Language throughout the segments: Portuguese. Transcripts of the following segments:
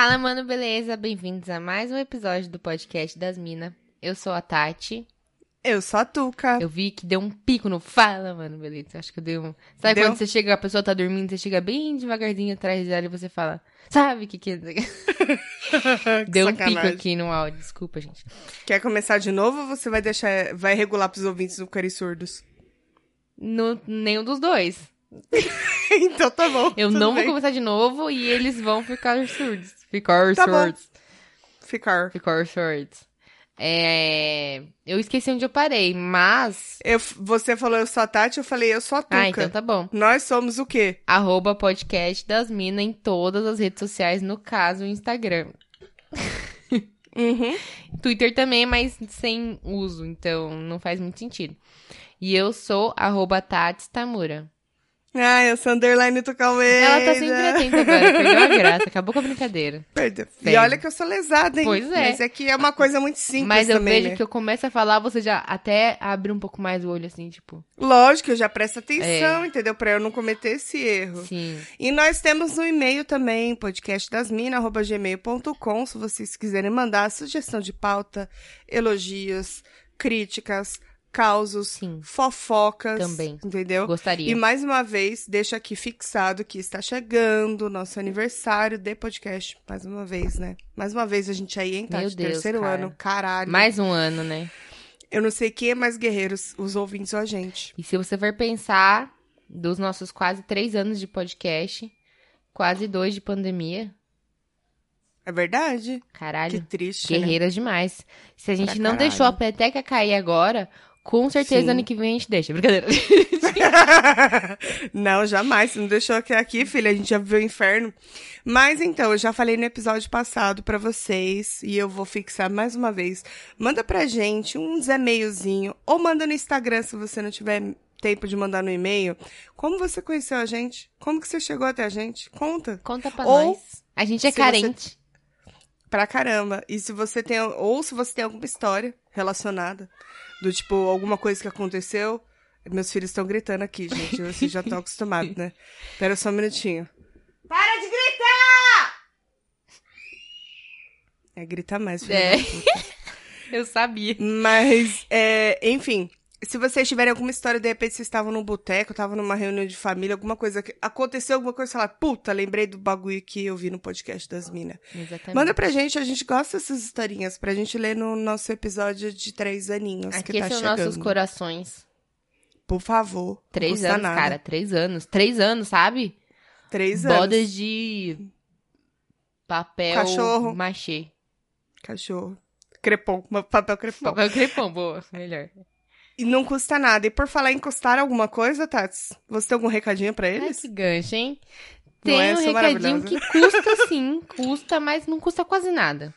Fala, mano, beleza? Bem-vindos a mais um episódio do podcast das Minas. Eu sou a Tati. Eu sou a Tuca. Eu vi que deu um pico no Fala, mano, beleza? Acho que deu um. Sabe Deu? quando você chega, a pessoa tá dormindo, você chega bem devagarzinho atrás dela e você fala, sabe o que que é? Que Deu um pico sacanagem. aqui no áudio, desculpa, gente. Quer começar de novo ou você vai deixar, vai regular pros ouvintes do Cari Surdos? No, nenhum dos dois. então tá bom. Eu não bem. vou começar de novo e eles vão ficar surdos. Ficar Tá surdos. Ficar. Ficar surdos. É... Eu esqueci onde eu parei, mas... Eu, você falou eu sou a Tati, eu falei eu sou a Tuca. Ah, então tá bom. Nós somos o quê? Arroba podcast das minas em todas as redes sociais, no caso, o Instagram. Uhum. Twitter também, mas sem uso, então não faz muito sentido. E eu sou arroba Tats Tamura. Eu sou underline Tuca Almeida. Ela tá sempre atenta agora, perdeu a graça, acabou com a brincadeira. Perdeu. E olha que eu sou lesada, hein? Pois é. Mas é que é uma coisa muito simples Mas eu também, vejo né? que eu começo a falar, você já até abre um pouco mais o olho, assim, tipo, Lógico, eu já presto atenção, É. entendeu? Pra eu não cometer esse erro. sim. E nós temos um e-mail também, podcastdasmina.gmail.com, se vocês quiserem mandar sugestão de pauta, elogios, críticas, causos, Sim. fofocas. Também. Entendeu? Gostaria. E mais uma vez, deixo aqui fixado que está chegando o nosso aniversário de podcast. Mais uma vez, né? Mais uma vez a gente aí, hein, Tati? Meu Deus, Terceiro cara. ano, caralho. Mais um ano, né? Eu não sei quem é mais guerreiros, os ouvintes ou a gente. E se você for pensar dos nossos quase três anos de podcast, quase dois de pandemia, É verdade? Que caralho, triste, né? guerreiras demais. Se a gente Pra não caralho. deixou a peteca cair agora, com certeza Sim. ano que vem a gente deixa. Brincadeira. não, jamais. Você não deixou aqui, aqui, filha. A gente já viveu o inferno. Mas então, eu já falei no episódio passado pra vocês e eu vou fixar mais uma vez. Manda pra gente uns e-mailzinho ou manda no Instagram se você não tiver tempo de mandar no e-mail. Como você conheceu a gente? Como que você chegou até a gente? Conta. Conta pra Ou, nós. A gente é se você- carente. Pra caramba. E se você tem, ou se você tem alguma história relacionada, do tipo, alguma coisa que aconteceu. Meus filhos estão gritando aqui, gente. Vocês já estão acostumados, né? Pera só um minutinho. Para de gritar! É gritar mais, filho. É. Eu sabia. Mas, é, enfim. Se vocês tiverem alguma história, de repente vocês estavam num boteco, estavam numa reunião de família, alguma coisa que aconteceu, alguma coisa, sei lá, puta, lembrei do bagulho que eu vi no podcast das minas. Exatamente. Manda pra gente, a gente gosta dessas historinhas, pra gente ler no nosso episódio de três aninhos que Aqui tá são chegando. nossos corações. Por favor. Três anos, nada. cara. Três anos. Três anos, sabe? Três anos. Bodas de papel Cachorro. machê. Cachorro. Crepom, papel crepom. Papel crepom, boa. Melhor. E não custa nada. E por falar em custar alguma coisa, Tats, você tem algum recadinho pra Ai, eles? que gancho, hein? Não Tem é? um Sou recadinho que custa sim, custa, mas não custa quase nada.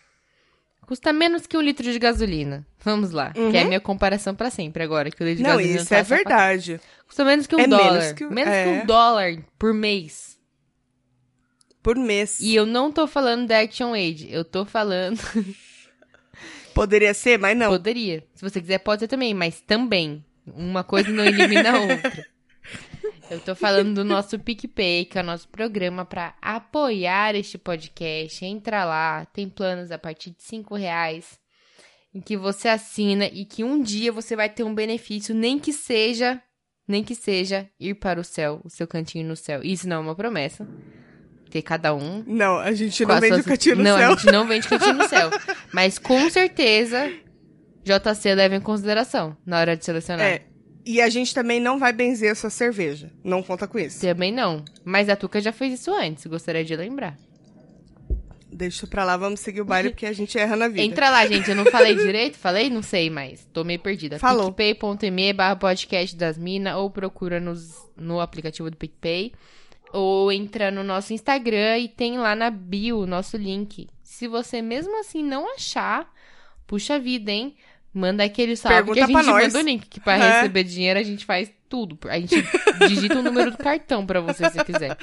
Custa menos que um litro de gasolina. Vamos lá, que é a minha comparação pra sempre agora, que o litro de Uhum. Não, gasolina isso tá é só pra- verdade. Custa menos que um É menos dólar. que menos que é. um dólar por mês. Por mês. E eu não tô falando da Action Aid, eu tô falando... Poderia ser, mas não. Poderia. Se você quiser, pode ser também, mas também. Uma coisa não elimina a outra. Eu tô falando do nosso PicPay, que é o nosso programa para apoiar este podcast. Entra lá, tem planos a partir de 5 reais, em que você assina e que um dia você vai ter um benefício, nem que seja, nem que seja ir para o céu, o seu cantinho no céu. Isso não é uma promessa. Ter cada um Não, a gente não vende suas- o cantinho no não, céu. a gente não vende cantinho no céu. Mas com certeza, JC leva em consideração na hora de selecionar. É. E a gente também não vai benzer a sua cerveja. Não conta com isso. Também não. Mas a Tuca já fez isso antes, gostaria de lembrar. Deixa pra lá, vamos seguir o baile, porque a gente erra na vida. Entra lá, gente. Eu não falei direito? Falei? Não sei mais. Tô meio perdida. Falou. PicPay.me barra podcast das minas ou procura nos, no aplicativo do PicPay. Ou entra no nosso Instagram e tem lá na bio o nosso link. Se você mesmo assim não achar, puxa vida, hein? Manda aquele salve Pergunta que a gente manda o link. Que pra É. receber dinheiro a gente faz tudo. A gente digita o número do cartão pra você se quiser.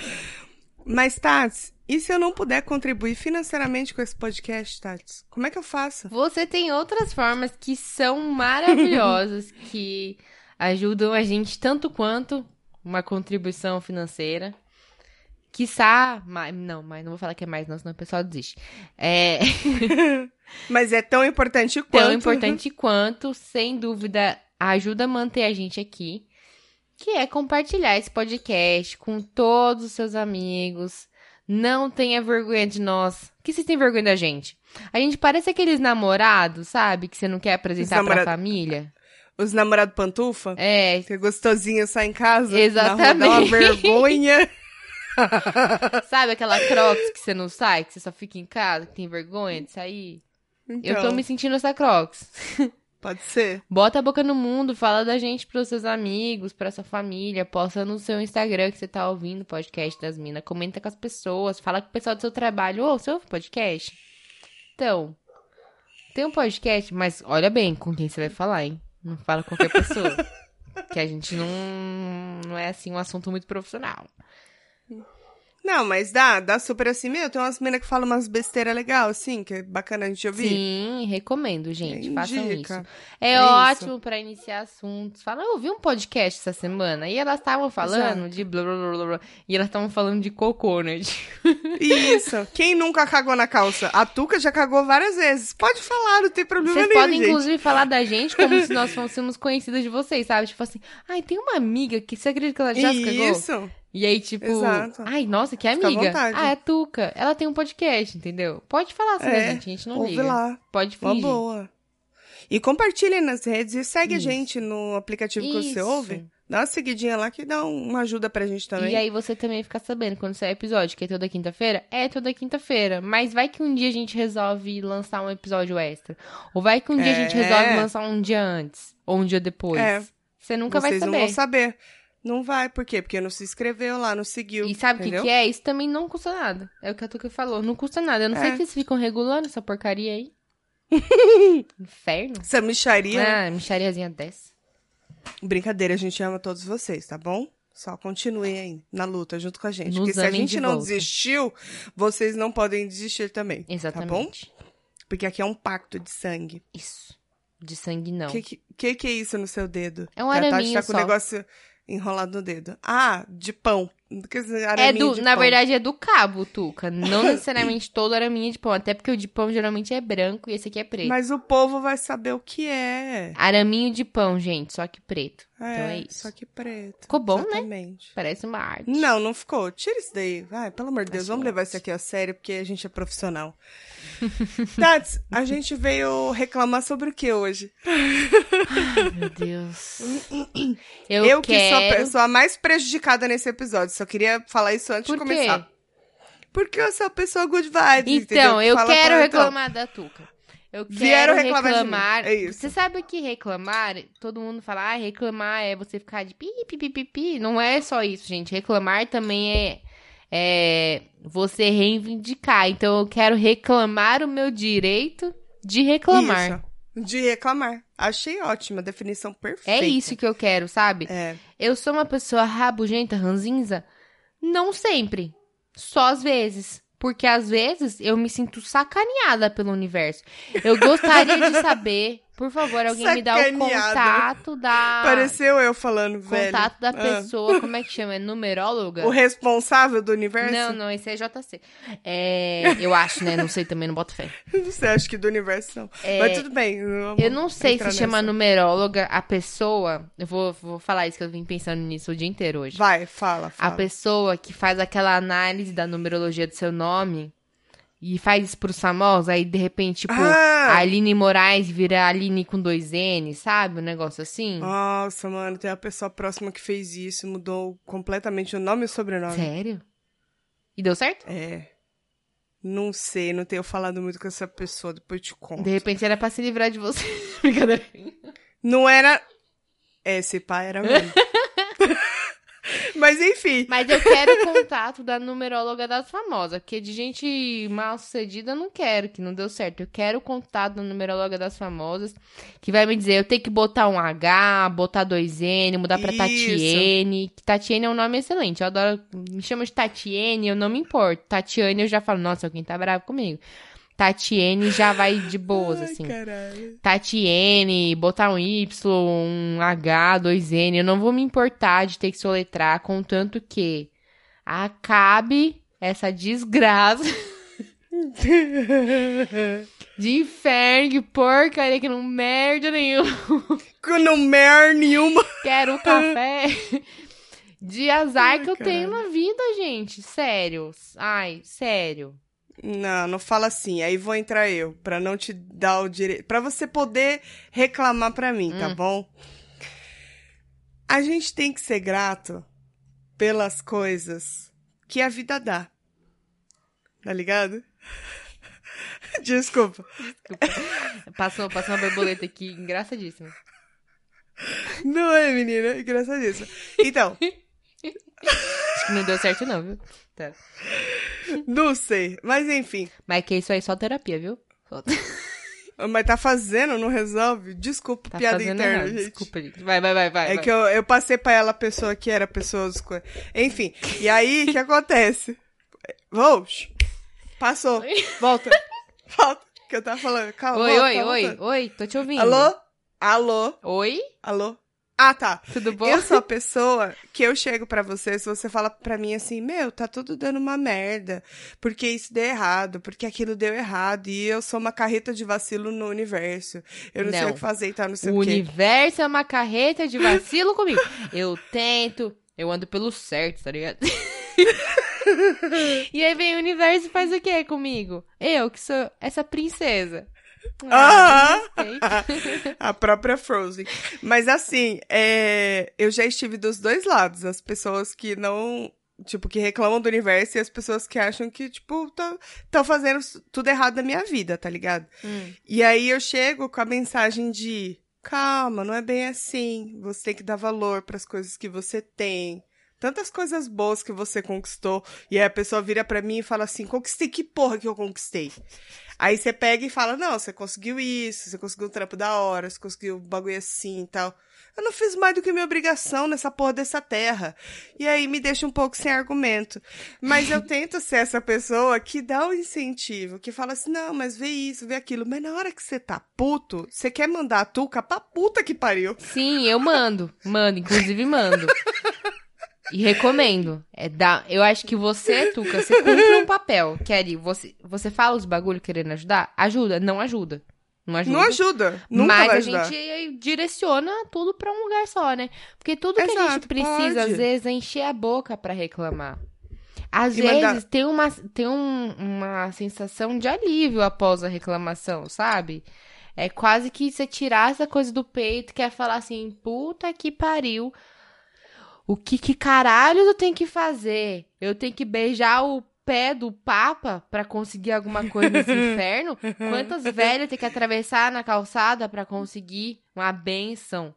Mas, Tats, e se eu não puder contribuir financeiramente com esse podcast, Tats? Como é que eu faço? Você tem outras formas que são maravilhosas, que ajudam a gente tanto quanto uma contribuição financeira. Quiçá, mas, não, mas não vou falar que é mais, não, senão o pessoal desiste. É Mas é tão importante quanto. tão importante quanto, sem dúvida, ajuda a manter a gente aqui, que é compartilhar esse podcast com todos os seus amigos. Não tenha vergonha de nós. Que vocês têm vergonha da gente? A gente parece aqueles namorados, sabe? Que você não quer apresentar pra namorado- família. Os namorados pantufa? É, Que é gostosinho só em casa? Na Exatamente. rua, dá uma vergonha. sabe aquela crocs que você não sai, que você só fica em casa, que tem vergonha de sair? Eu tô Então, me sentindo essa crocs. Pode ser. Bota a boca no mundo, fala da gente pros seus amigos, pra sua família, posta no seu Instagram que você tá ouvindo o podcast das minas, comenta com as pessoas, fala com o pessoal do seu trabalho, ô, você ouve podcast? Então, tem um podcast, mas olha bem com quem você vai falar, hein? Não fala com qualquer pessoa. que a gente não, não é assim um assunto muito profissional. Não, mas dá, dá super assim. Meu, tem umas meninas que falam umas besteiras legal, assim, que é bacana a gente ouvir. Sim, recomendo, gente. Façam Indica. isso. É, É ótimo pra iniciar assuntos. Fala, eu ouvi um podcast essa semana e elas estavam falando Exato. de blá blá blá blá blá. E elas estavam falando de cocô, né? Isso. Quem nunca cagou na calça? A Tuca já cagou várias vezes. Pode falar, não tem problema Vocês nenhum, podem, gente. inclusive, falar da gente como se nós fôssemos conhecidas de vocês, sabe? Tipo assim, ai, tem uma amiga que você acredita que ela já se cagou? Isso. E aí, tipo, Exato. ai, nossa, que Fica à amiga. Ah, é Tuca. Ela tem um podcast, entendeu? Pode falar sobre a É, gente, a gente não Ouve liga. lá. Pode Uma fingir. boa. E compartilhe nas redes e segue a Isso. gente no aplicativo que você Isso. ouve. Dá uma seguidinha lá que dá um- uma ajuda pra gente também. E aí você também fica sabendo quando sair episódio, que é toda quinta-feira? É toda quinta-feira. Mas vai que um dia a gente resolve lançar um episódio extra. Ou vai que um dia a gente É. resolve lançar um dia antes. Ou um dia depois. É. Você nunca Vocês vai não saber. vão saber. Não vai, por quê? Porque não se inscreveu lá, não seguiu. E sabe o que, que é? Isso também não custa nada. É o que a Tuca falou. Não custa nada. Eu não sei É. que vocês ficam regulando essa porcaria aí. Inferno. Essa micharia. né? Ah, michariazinha dessa. Brincadeira, a gente ama todos vocês, tá bom? Só continuem aí na luta junto com a gente. Nos Porque se a gente não volta. desistiu, vocês não podem desistir também. Exatamente. Tá bom? Porque aqui é um pacto de sangue. Isso. De sangue, não. O que, que, que é isso no seu dedo? É um Que a Tati araminho tá com só. negócio enrolado no dedo. Ah, de pão. É do, na pão. verdade, é do cabo, Tuca. Não necessariamente todo araminha de pão. Até porque o de pão geralmente é branco e esse aqui é preto. Mas o povo vai saber o que é. Araminho de pão, gente, só que preto. Então é isso. Só que preto. Ficou bom, né? Exatamente. Parece uma arte. Não, não ficou. Tira isso daí. Vai, pelo amor de Deus, vamos levar isso aqui a sério, porque a gente é profissional. Tats, a gente veio reclamar sobre o que hoje? Ai, meu Deus. Eu, Eu, que sou a quero... pessoa mais prejudicada nesse episódio. Só queria falar isso antes Por de quê? começar. Porque eu sou a pessoa good vibes, entendeu? Então, eu Fala quero reclamar da Tuca. Eu quero Vieram reclamar reclamar. é isso. Você sabe que reclamar, todo mundo fala, ah, reclamar é você ficar de pi, pi, pi, pi, pi. Não é só isso, gente. Reclamar também é, é você reivindicar. Então, eu quero reclamar o meu direito de reclamar. Isso. De reclamar. Achei ótima, definição perfeita. É isso que eu quero, sabe? É. Eu sou uma pessoa rabugenta, ranzinza? Não sempre. Só às vezes. Porque às vezes eu me sinto sacaneada pelo universo. Eu gostaria de saber, por favor, alguém me dá o contato da. Pareceu eu falando, velho. Contato da Ah. pessoa, como é que chama? É numeróloga? O responsável do universo? Não, não, esse é JC. É, eu acho, né? Não sei também, não boto fé. Você acha que do universo não. É, Mas tudo bem. vamos Eu não sei se chama nessa. numeróloga a pessoa. Eu vou, vou falar isso que eu vim pensando nisso o dia inteiro hoje. Vai, fala, A fala. pessoa que faz aquela análise da numerologia do seu nome e faz isso pros famosos, aí de repente, tipo, Ah! a Aline Moraes vira Aline com dois N, sabe? Um negócio assim. Nossa, mano, tem uma pessoa próxima que fez isso, mudou completamente o nome e o sobrenome. Sério? E deu certo? É. Não sei, não tenho falado muito com essa pessoa, depois eu te conto. De repente era pra se livrar de você. Brincadeira. Não era. Esse pai era mesmo. Mas enfim. Mas eu quero o contato da numeróloga das famosas, porque de gente mal sucedida eu não quero, que não deu certo. Eu quero o contato da numeróloga das famosas, que vai me dizer, eu tenho que botar um H, botar dois N, mudar pra Isso. Tatiene. Que Tatiene é um nome excelente. Eu adoro. Me chama de Tatiene, eu não me importo. Tatiane eu já falo, nossa, alguém tá bravo comigo. Tatiene já vai de boas, Ai, assim. caralho. Tatiene, botar um Y, um H, dois N. Eu não vou me importar de ter que soletrar, contanto que acabe essa desgraça de inferno, que porcaria, que não merda nenhuma. Que não merda nenhuma. Quero um café. De azar que eu tenho na vida, gente. Sério. Ai, sério. Não, não fala assim. Aí vou entrar eu, pra não te dar o direito. Pra você poder reclamar pra mim, tá Hum. bom? A gente tem que ser grato pelas coisas que a vida dá. Tá ligado? Desculpa. Passou, passou uma borboleta aqui, engraçadíssima. Não é, menina? Engraçadíssimo. Então, Acho que não deu certo, não, viu? Tá. não sei. Mas enfim. Mas que isso aí é só terapia, viu? Só- Mas tá fazendo, não resolve? Desculpa, Tá piada interna, gente. Desculpa, gente. Vai, vai, vai, vai. É vai. que eu, eu passei pra ela a pessoa que era pessoa dos Enfim, e aí, o que acontece? Vou, shh, passou, volta, volta, que eu tava falando, calma, Oi, volta, oi, tá oi, oi, tô te ouvindo. Alô? Alô? Oi? Alô? Ah, tá. Tudo bom? Eu sou a pessoa que eu chego pra você, se você fala pra mim assim, meu, tá tudo dando uma merda, porque isso deu errado, porque aquilo deu errado, e eu sou uma carreta de vacilo no universo. Eu não, sei Não. o que fazer e tal, não sei O o, quê. universo é uma carreta de vacilo comigo. Eu tento, eu ando pelo certo, tá ligado? e aí vem o universo e faz o quê comigo? Eu, que sou essa princesa. Ah! respeita. a própria Frozen. Mas assim, é, eu já estive dos dois lados. As pessoas que não. Tipo, que reclamam do universo e as pessoas que acham que, tipo, estão fazendo tudo errado na minha vida, tá ligado? Hum. E aí eu chego com a mensagem de calma, não é bem assim. Você tem que dar valor para as coisas que você tem. Tantas coisas boas que você conquistou. E aí a pessoa vira pra mim e fala assim: conquistei que porra que eu conquistei? Aí você pega e fala: não, você conseguiu isso, você conseguiu um trampo da hora, você conseguiu um bagulho assim e tal. Eu não fiz mais do que minha obrigação nessa porra dessa terra. E aí me deixa um pouco sem argumento. Mas eu tento ser essa pessoa que dá o incentivo, que fala assim: não, mas vê isso, vê aquilo. Mas na hora que você tá puto, você quer mandar a tuca pra puta que pariu. Sim, eu mando. Mando, inclusive mando. E recomendo. É dar, eu acho que você, Tuca, você cumpre um papel. Kelly, você, você fala os bagulho querendo ajudar? Ajuda, não ajuda. Não ajuda. Não ajuda. Nunca Mas a ajudar. gente direciona tudo pra um lugar só, né? Porque tudo que a gente Exato, precisa, pode. às vezes, é encher a boca pra reclamar. Às E vezes mandar- tem, uma, tem um- uma sensação de alívio após a reclamação, sabe? É quase que você tirar essa coisa do peito, quer falar assim, puta que pariu. O que que caralho eu tenho que fazer? Eu tenho que beijar o pé do Papa pra conseguir alguma coisa nesse inferno? Quantas velhas tem que atravessar na calçada pra conseguir uma benção?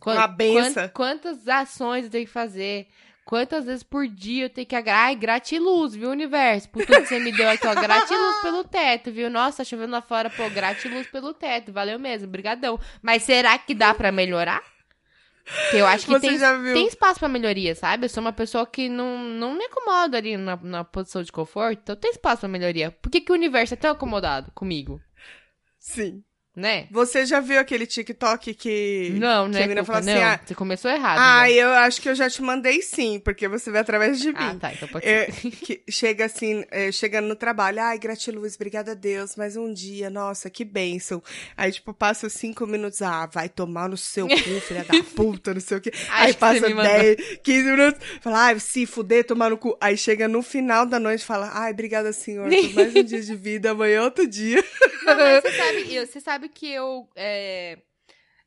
Quan- Uma benção. quan- Quantas ações eu tenho que fazer? Quantas vezes por dia eu tenho que... Ai, gratiluz, viu, universo? Por tudo que você me deu aqui, ó. Gratiluz pelo teto, viu? Nossa, tá chovendo lá fora. Pô, gratiluz pelo teto. Valeu mesmo, brigadão. Mas será que dá pra melhorar? Que eu acho que tem, tem espaço pra melhoria, sabe? Eu sou uma pessoa que não, não me acomoda ali na, na posição de conforto. Então tem espaço pra melhoria. Por que, que o universo é tão acomodado comigo? Sim. Né? Você já viu aquele TikTok que. Não, que né? a menina Cuca? fala assim: não, ah, você começou errado. ah, né? eu acho que eu já te mandei sim, porque você vê através de mim. Ah, tá. Então pode ser. que chega assim, é, chegando no trabalho, ai, gratiluz, obrigada a Deus, mais um dia, nossa, que bênção. Aí, tipo, passa cinco minutos, ah, vai tomar no seu cu, filha da puta, não sei o quê. Aí Acho que passa mandou. 10, 15 minutos, fala, ai, se fuder, tomar no cu. Aí chega no final da noite e fala, ai, obrigada, senhor, por mais um dia de vida, amanhã é outro dia. Não, mas você sabe, você sabe que eu. É...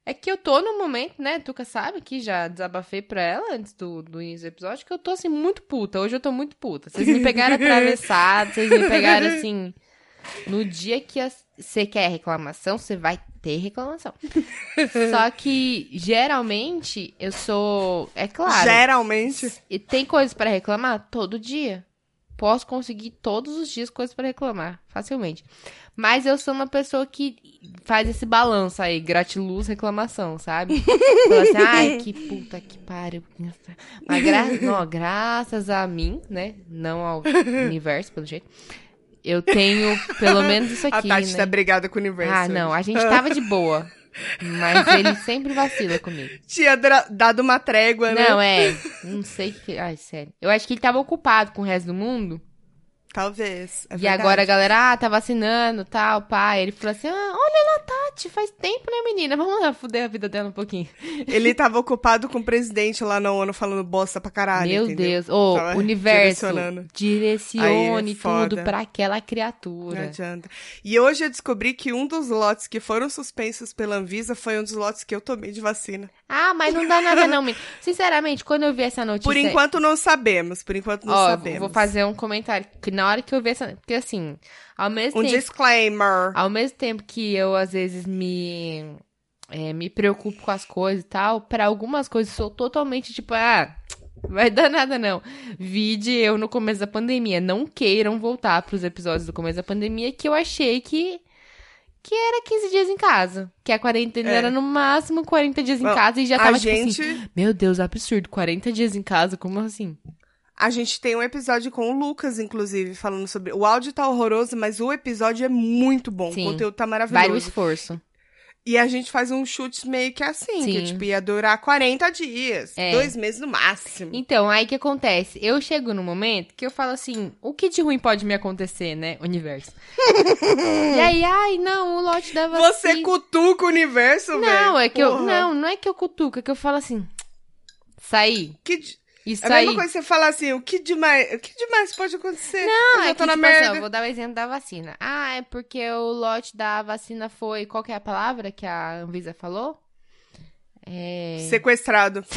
é que eu tô no momento, né? Tuca sabe que já desabafei pra ela antes do, do início do episódio, que eu tô assim, muito puta. Hoje eu tô muito puta. Vocês me pegaram atravessado, vocês me pegaram assim. No dia que você quer reclamação, você vai ter reclamação. Só que, geralmente, eu sou. É claro. Geralmente. E tem coisas pra reclamar? Todo dia. Posso conseguir todos os dias coisas pra reclamar, facilmente. Mas eu sou uma pessoa que faz esse balanço aí, gratiluz, reclamação, sabe? Fala assim, ai, que puta que pariu. Mas gra... não, graças a mim, né? Não ao universo, pelo jeito. Eu tenho pelo menos isso A aqui, Tati né? tá brigada com o universo. Ah, não, a gente tava de boa. Mas ele sempre vacila comigo. Tinha dado uma trégua, né? Não, é. Não sei que. Ai, sério. Eu acho que ele tava ocupado com o resto do mundo. Talvez. é e verdade. agora a galera, ah, tá vacinando, tal, pai. Ele falou assim: ah, olha lá, Tati, faz tempo, né, menina? Vamos lá fuder a vida dela um pouquinho. Ele tava ocupado com o presidente lá na ONU falando bosta pra caralho. Meu entendeu? Deus. Ô, Tava universo, direcione Aí é tudo pra aquela Não criatura. adianta. E hoje eu descobri que um dos lotes que foram suspensos pela Anvisa foi um dos lotes que eu tomei de vacina. Ah, mas não dá nada não, menino. Sinceramente, quando eu vi essa notícia... Por enquanto não sabemos. Por enquanto não Ó, sabemos. vou fazer um comentário. Que na hora que eu vi essa... Porque assim, ao mesmo Um tempo... disclaimer. Ao mesmo tempo que eu, às vezes, me... é, me preocupo com as coisas e tal, pra algumas coisas sou totalmente tipo, ah... Vai dar nada, não. Vide eu no começo da pandemia. Não queiram voltar pros episódios do começo da pandemia, que eu achei que que era 15 dias em casa. Que a quarentena É. era no máximo 40 dias em Bom, casa e já a tava tipo gente, assim, meu Deus, absurdo, 40 dias em casa, como assim? A gente tem um episódio com o Lucas, inclusive, falando sobre. O áudio tá horroroso, mas o episódio é muito bom. Sim. O conteúdo tá Vai o maravilhoso. esforço. E a gente faz um chute meio que assim, que Sim. tipo, ia durar 40 dias. É. Dois meses no máximo. Então, aí que acontece? Eu chego no momento que eu falo assim, o que de ruim pode me acontecer, né, universo? e aí, ai, não, o lote da vacina... Você cutuca o universo, velho. Não, é que eu... Porra. Não, não é que eu cutuco, é que eu falo assim, sair, Que isso É a mesma aí... coisa que você falar assim, o que demais, o que demais pode acontecer? Não, eu é já que, tô na tipo assim, ó, merda. vou dar o exemplo da vacina. Ah, é porque o lote da vacina foi... Qual que é a palavra que a Anvisa falou? É... Sequestrado.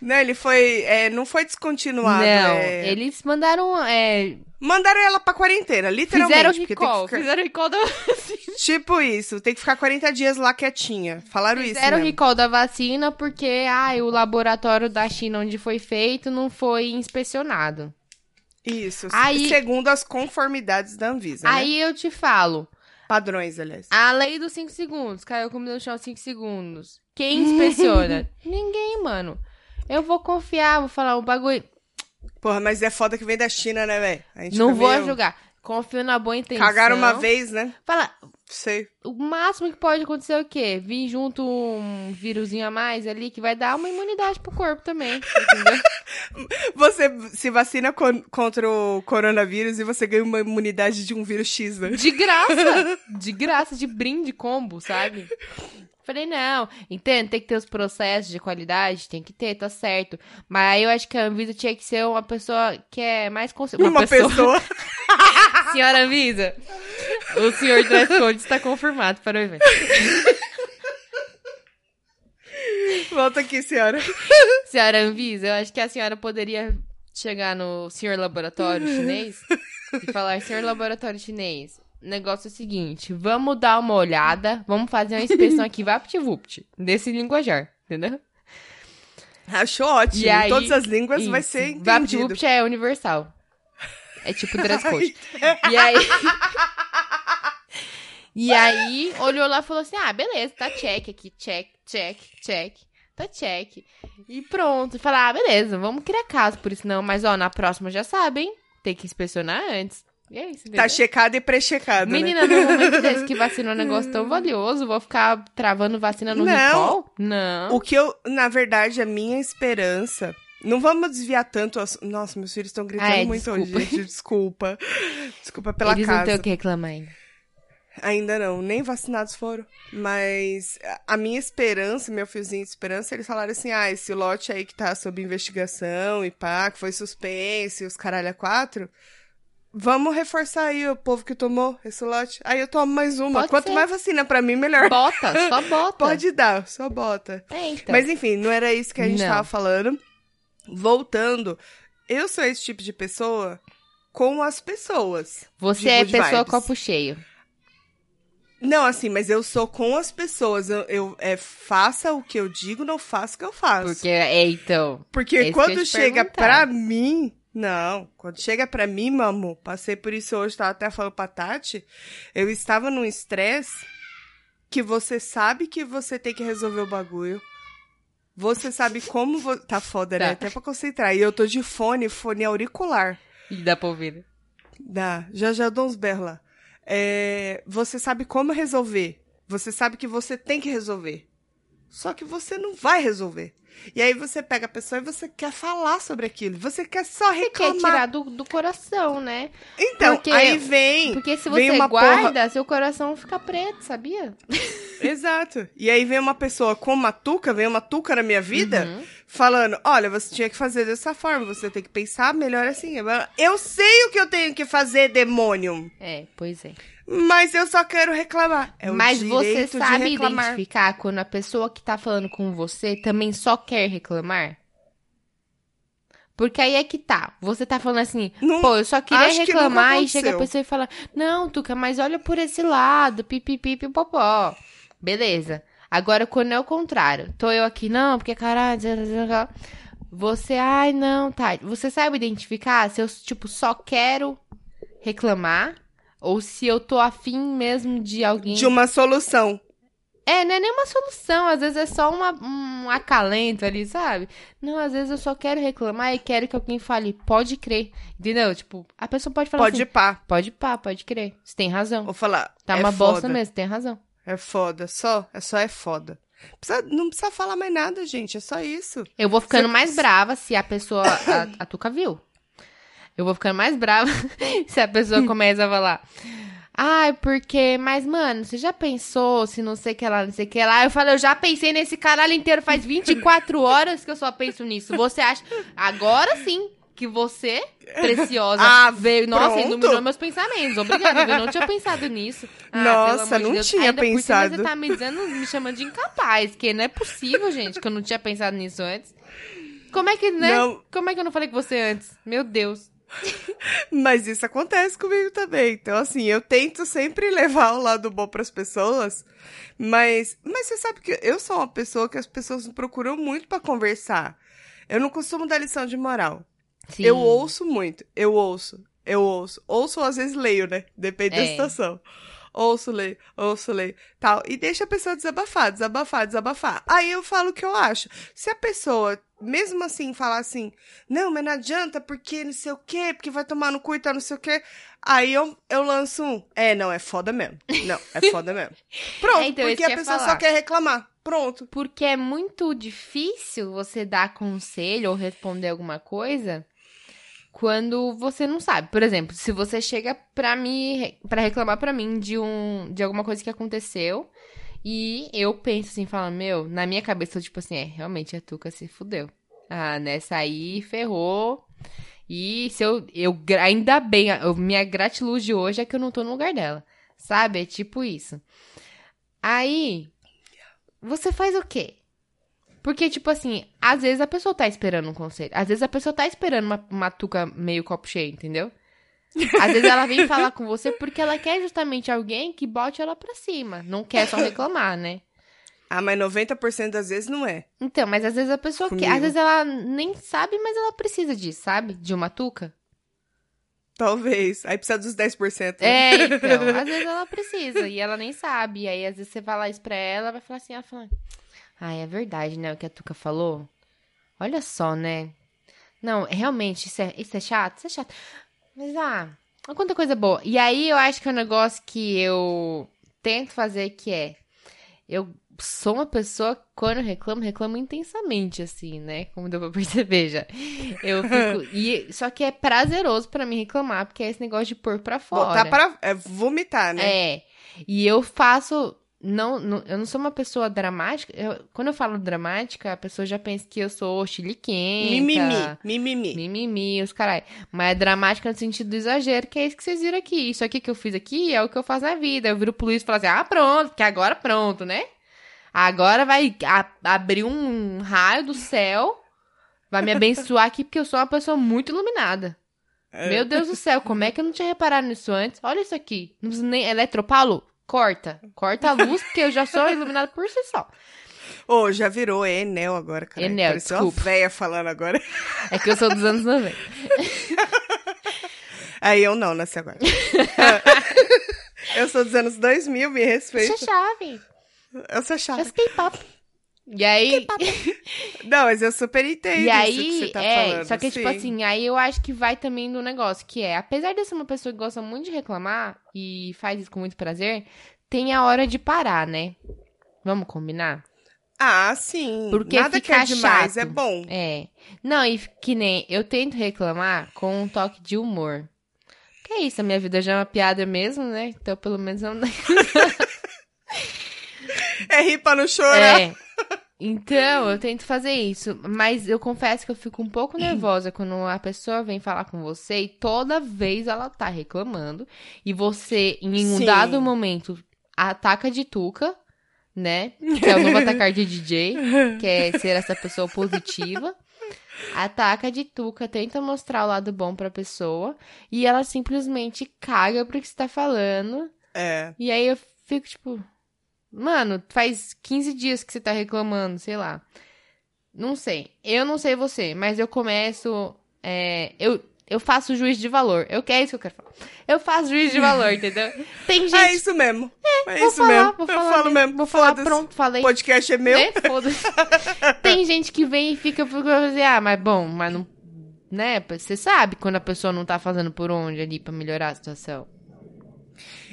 não, ele foi. é, não foi descontinuado. Não, é- eles mandaram... É... Mandaram ela pra quarentena, literalmente. Fizeram recall, que fizeram recall da vacina. Tipo isso, tem que ficar 40 dias lá quietinha. Falaram isso. Fizeram o recall da vacina porque ai, o laboratório da China onde foi feito não foi inspecionado. Isso, Aí- segundo as conformidades da Anvisa. né? Aí eu te falo, Padrões, aliás. a lei dos 5 segundos, caiu comida no chão 5 segundos. Quem inspeciona? Ninguém, mano. Eu vou confiar, vou falar o bagulho. Porra, mas é foda que vem da China, né, velho? A gente Não vou meio- julgar. Confio na boa intenção. Cagaram uma vez, né? Fala, Sei. o máximo que pode acontecer é o quê? Vir junto um vírusinho a mais ali que vai dar uma imunidade pro corpo também, entendeu? Você se vacina con- contra o coronavírus e você ganha uma imunidade de um vírus X, né? De graça! De graça, de brinde combo, sabe? Falei, não, entendo, tem que ter os processos de qualidade, tem que ter, tá certo. Mas aí eu acho que a Anvisa tinha que ser uma pessoa que é mais consciente. Uma, pessoa. Senhora Anvisa, o senhor dress code está confirmado para o evento. Volta aqui, senhora. Senhora Anvisa, eu acho que a senhora poderia chegar no senhor laboratório chinês e falar, senhor laboratório chinês, negócio é o seguinte, vamos dar uma olhada, vamos fazer uma inspeção aqui, vapt-vupt, desse linguajar, entendeu? Achou ótimo. E aí- em todas as línguas vai Isso. ser entendido. Vapt-vupt é universal. É tipo dress code. e aí... e aí, olhou lá e falou assim, ah, beleza, tá check aqui, check, check, check. Tá check. E pronto. Falar, ah, beleza, vamos criar caso por isso não. Mas, ó, na próxima já sabem. Tem que inspecionar antes. E é isso, Tá checado e pré-checado, né? Menina, no momento desse que vacina é um negócio tão valioso, vou ficar travando vacina no Não. recall? Não. O que eu, na verdade, a minha esperança. Não vamos desviar tanto. As... Nossa, meus filhos estão gritando Ah, é, muito desculpa. hoje, gente. Desculpa. Desculpa pela Eles não casa. têm o que reclamar ainda. Ainda não, nem vacinados foram. Mas a minha esperança, meu fiozinho de esperança, eles falaram assim: ah, esse lote aí que tá sob investigação e pá, que foi suspenso e os caralho a quatro. Vamos reforçar aí o povo que tomou esse lote. Aí eu tomo mais uma. Pode Quanto ser. mais vacina pra mim, melhor. Bota, só bota. Pode dar, só bota. É, então. Mas enfim, não era isso que a gente Não. tava falando. Voltando, eu sou esse tipo de pessoa com as pessoas. Você é pessoa vibes. copo cheio. Não, assim, mas eu sou com as pessoas. Eu, eu- é, faça o que eu digo, não faça o que eu faço. Porque, é, então. Porque é quando chega perguntar. pra mim. Não, quando chega pra mim, amor, passei por isso hoje, tava até falando pra Tati. Eu estava num estresse que você sabe que você tem que resolver o bagulho. Você sabe como. vo- Tá foda, né? Tá. Até pra concentrar. E eu tô de fone, fone auricular. E dá pra ouvir. né? Dá, já já dou uns berros lá. É, você sabe como resolver. Você sabe que você tem que resolver. Só que você não vai resolver. E aí você pega a pessoa e você quer falar sobre aquilo. Você quer só Quer reclamar. tirar do, do coração, né? Então, Porque- aí vem. Porque se você uma porra- guarda, seu coração fica preto, sabia? Exato. E aí vem uma pessoa com uma tuca, vem uma tuca na minha vida, Uhum. falando: olha, você tinha que fazer dessa forma, você tem que pensar melhor assim. Eu sei o que eu tenho que fazer, demônio. É, pois é. Mas eu só quero reclamar. É Mas você sabe reclamar. identificar quando a pessoa que tá falando com você também só quer reclamar? Porque aí é que tá. Você tá falando assim, Não- pô, eu só queria acho que reclamar e chega a pessoa e fala, não, Tuca, mas olha por esse lado, pipipi, pipopó. Beleza. Agora, quando é o contrário, tô eu aqui, não, porque caralho, você, ai, não, tá. Você sabe identificar se eu, tipo, só quero reclamar ou se eu tô afim mesmo de alguém De uma solução. é, não é nem uma solução, às vezes é só uma, um acalento ali, sabe? Não, às vezes eu só quero reclamar e quero que alguém fale, pode crer, entendeu? Tipo, a pessoa pode falar Pode assim, pá. pode pá, pode crer, você tem razão. Vou falar. Tá é uma bosta foda. mesmo, tem razão. É foda. Só. É só é foda. Precisa- não precisa falar mais nada, gente. É só isso. Eu vou ficando Cê- mais brava se a pessoa, a, a Tuca viu. Eu vou ficando mais brava se a pessoa começa a falar... Ai, porque, mas, mano, você já pensou se não sei o que lá, não sei o que lá? Eu falei, eu já pensei nesse caralho inteiro, faz 24 horas que eu só penso nisso. Você acha. Agora sim que você, preciosa, Ah, veio. Nossa, pronto. iluminou meus pensamentos. Obrigada, eu não tinha pensado nisso. Ah, Nossa, de não Deus. tinha Ainda por cima pensado. Você tá me dizendo, me chamando de incapaz, que não é possível, gente, que eu não tinha pensado nisso antes. Como é que, né? Não. Como é que eu não falei com você antes? Meu Deus. Mas isso acontece comigo também. Então, assim, eu tento sempre levar o lado bom pras pessoas. Mas, mas você sabe que eu sou uma pessoa que as pessoas me procuram muito pra conversar. Eu não costumo dar lição de moral. Sim. Eu ouço muito. Eu ouço. Eu ouço. Ouço ou às vezes leio, né? Depende da É. situação. Ouço, leio, ouço, leio, tal. E deixa a pessoa desabafar, desabafar, desabafar. Aí eu falo o que eu acho. Se a pessoa, mesmo assim, falar assim, não, mas não adianta porque não sei o quê, porque vai tomar no cu e tal, não sei o quê. Aí eu, eu lanço um. É, não, é foda mesmo. Não, é foda mesmo. Pronto, É, então, porque a pessoa falar. só quer reclamar. Pronto. Porque é muito difícil você dar conselho ou responder alguma coisa quando você não sabe. Por exemplo, se você chega pra mim para reclamar pra mim de um de alguma coisa que aconteceu e eu penso assim, falando, meu, na minha cabeça eu, tipo assim, é, realmente a Tuca se fudeu. Ah, nessa aí ferrou. E se eu, eu ainda bem, a- minha gratiluz de hoje é que eu não tô no lugar dela. Sabe? É tipo isso. Aí, você faz o quê? Porque, tipo assim, às vezes a pessoa tá esperando um conselho. Às vezes a pessoa tá esperando uma, uma tuca meio copo cheio, entendeu? Às vezes ela vem falar com você porque ela quer justamente alguém que bote ela pra cima. Não quer só reclamar, né? Ah, mas 90% das vezes não é. Então, mas às vezes a pessoa quer. Comigo. Às vezes ela nem sabe, mas ela precisa disso, sabe? De uma tuca. Talvez. Aí precisa dos 10%. né? É, então. Às vezes ela precisa e ela nem sabe. E aí, às vezes, você falar isso pra ela, ela vai falar assim, ela fala, ah, é verdade, né, o que a Tuca falou? Olha só, né? Não, realmente, isso é, isso é chato? Isso é chato. Mas, ah, olha quanta coisa boa. E aí, eu acho que é um negócio que eu tento fazer que é... Eu sou uma pessoa, quando eu reclamo, reclamo intensamente, assim, né? Como deu pra perceber já. Eu fico... e, só que é prazeroso pra mim reclamar, porque é esse negócio de pôr pra fora. Botar para... É vomitar, né? É. E eu faço. Não, não- eu não sou uma pessoa dramática. Eu- quando eu falo dramática, a pessoa já pensa que eu sou chiliquenta. Mimimi. Mimimi. Mimimi, os carai. Mas é dramática no sentido do exagero, que é isso que vocês viram aqui. Isso aqui que eu fiz aqui é o que eu faço na vida. Eu viro pro Luiz e falo assim: ah, pronto, que agora pronto, né? Agora vai a- abrir um raio do céu, vai me abençoar aqui, porque eu sou uma pessoa muito iluminada. É. Meu Deus do céu, como é que eu não tinha reparado nisso antes? Olha isso aqui. Não precisa nem. Eletropaulo? Corta. Corta a luz, porque eu já sou iluminado por si só. Ô, já virou Enel agora, cara. Enel, Pareceu desculpa. uma véia falando agora. É que eu sou dos anos 90. Aí eu não, nasci agora. eu sou dos anos 2000, me respeita. Isso é chave. Eu sou chata. Isso é K-pop. E aí. Não, mas eu super entendo E isso aí, que você tá é, falando. só que, tipo sim. assim, aí eu acho que vai também no negócio, que é, apesar de eu ser uma pessoa que gosta muito de reclamar e faz isso com muito prazer, tem a hora de parar, né? Vamos combinar? Ah, sim. Porque Nada que é demais chato. é bom. É. Não, e que nem eu tento reclamar com um toque de humor. Que é isso, a minha vida já é uma piada mesmo, né? Então, pelo menos não. É rir pra não chorar. É. Então, eu tento fazer isso. Mas eu confesso que eu fico um pouco nervosa quando a pessoa vem falar com você e toda vez ela tá reclamando. E você, em um Sim. dado momento, ataca de tuca, né? Que é o novo atacar de DJ, que é ser essa pessoa positiva. Ataca de tuca, tenta mostrar o lado bom pra pessoa. E ela simplesmente caga pro que você tá falando. É. E aí eu fico tipo, mano, faz 15 dias que você tá reclamando, sei lá. Não sei. Eu não sei você, mas eu começo. é, eu, eu faço juiz de valor. Eu quero é isso que eu quero falar. Eu faço juiz de valor, entendeu? Tem gente. É isso mesmo. É, vou isso falar, mesmo. Vou eu falar falo mesmo. Vou falar, pronto, falei. O podcast é meu. Né? Foda-se. Tem gente que vem e fica por dizer, ah, mas bom, mas não. Né? Você sabe quando a pessoa não tá fazendo por onde ali pra melhorar a situação.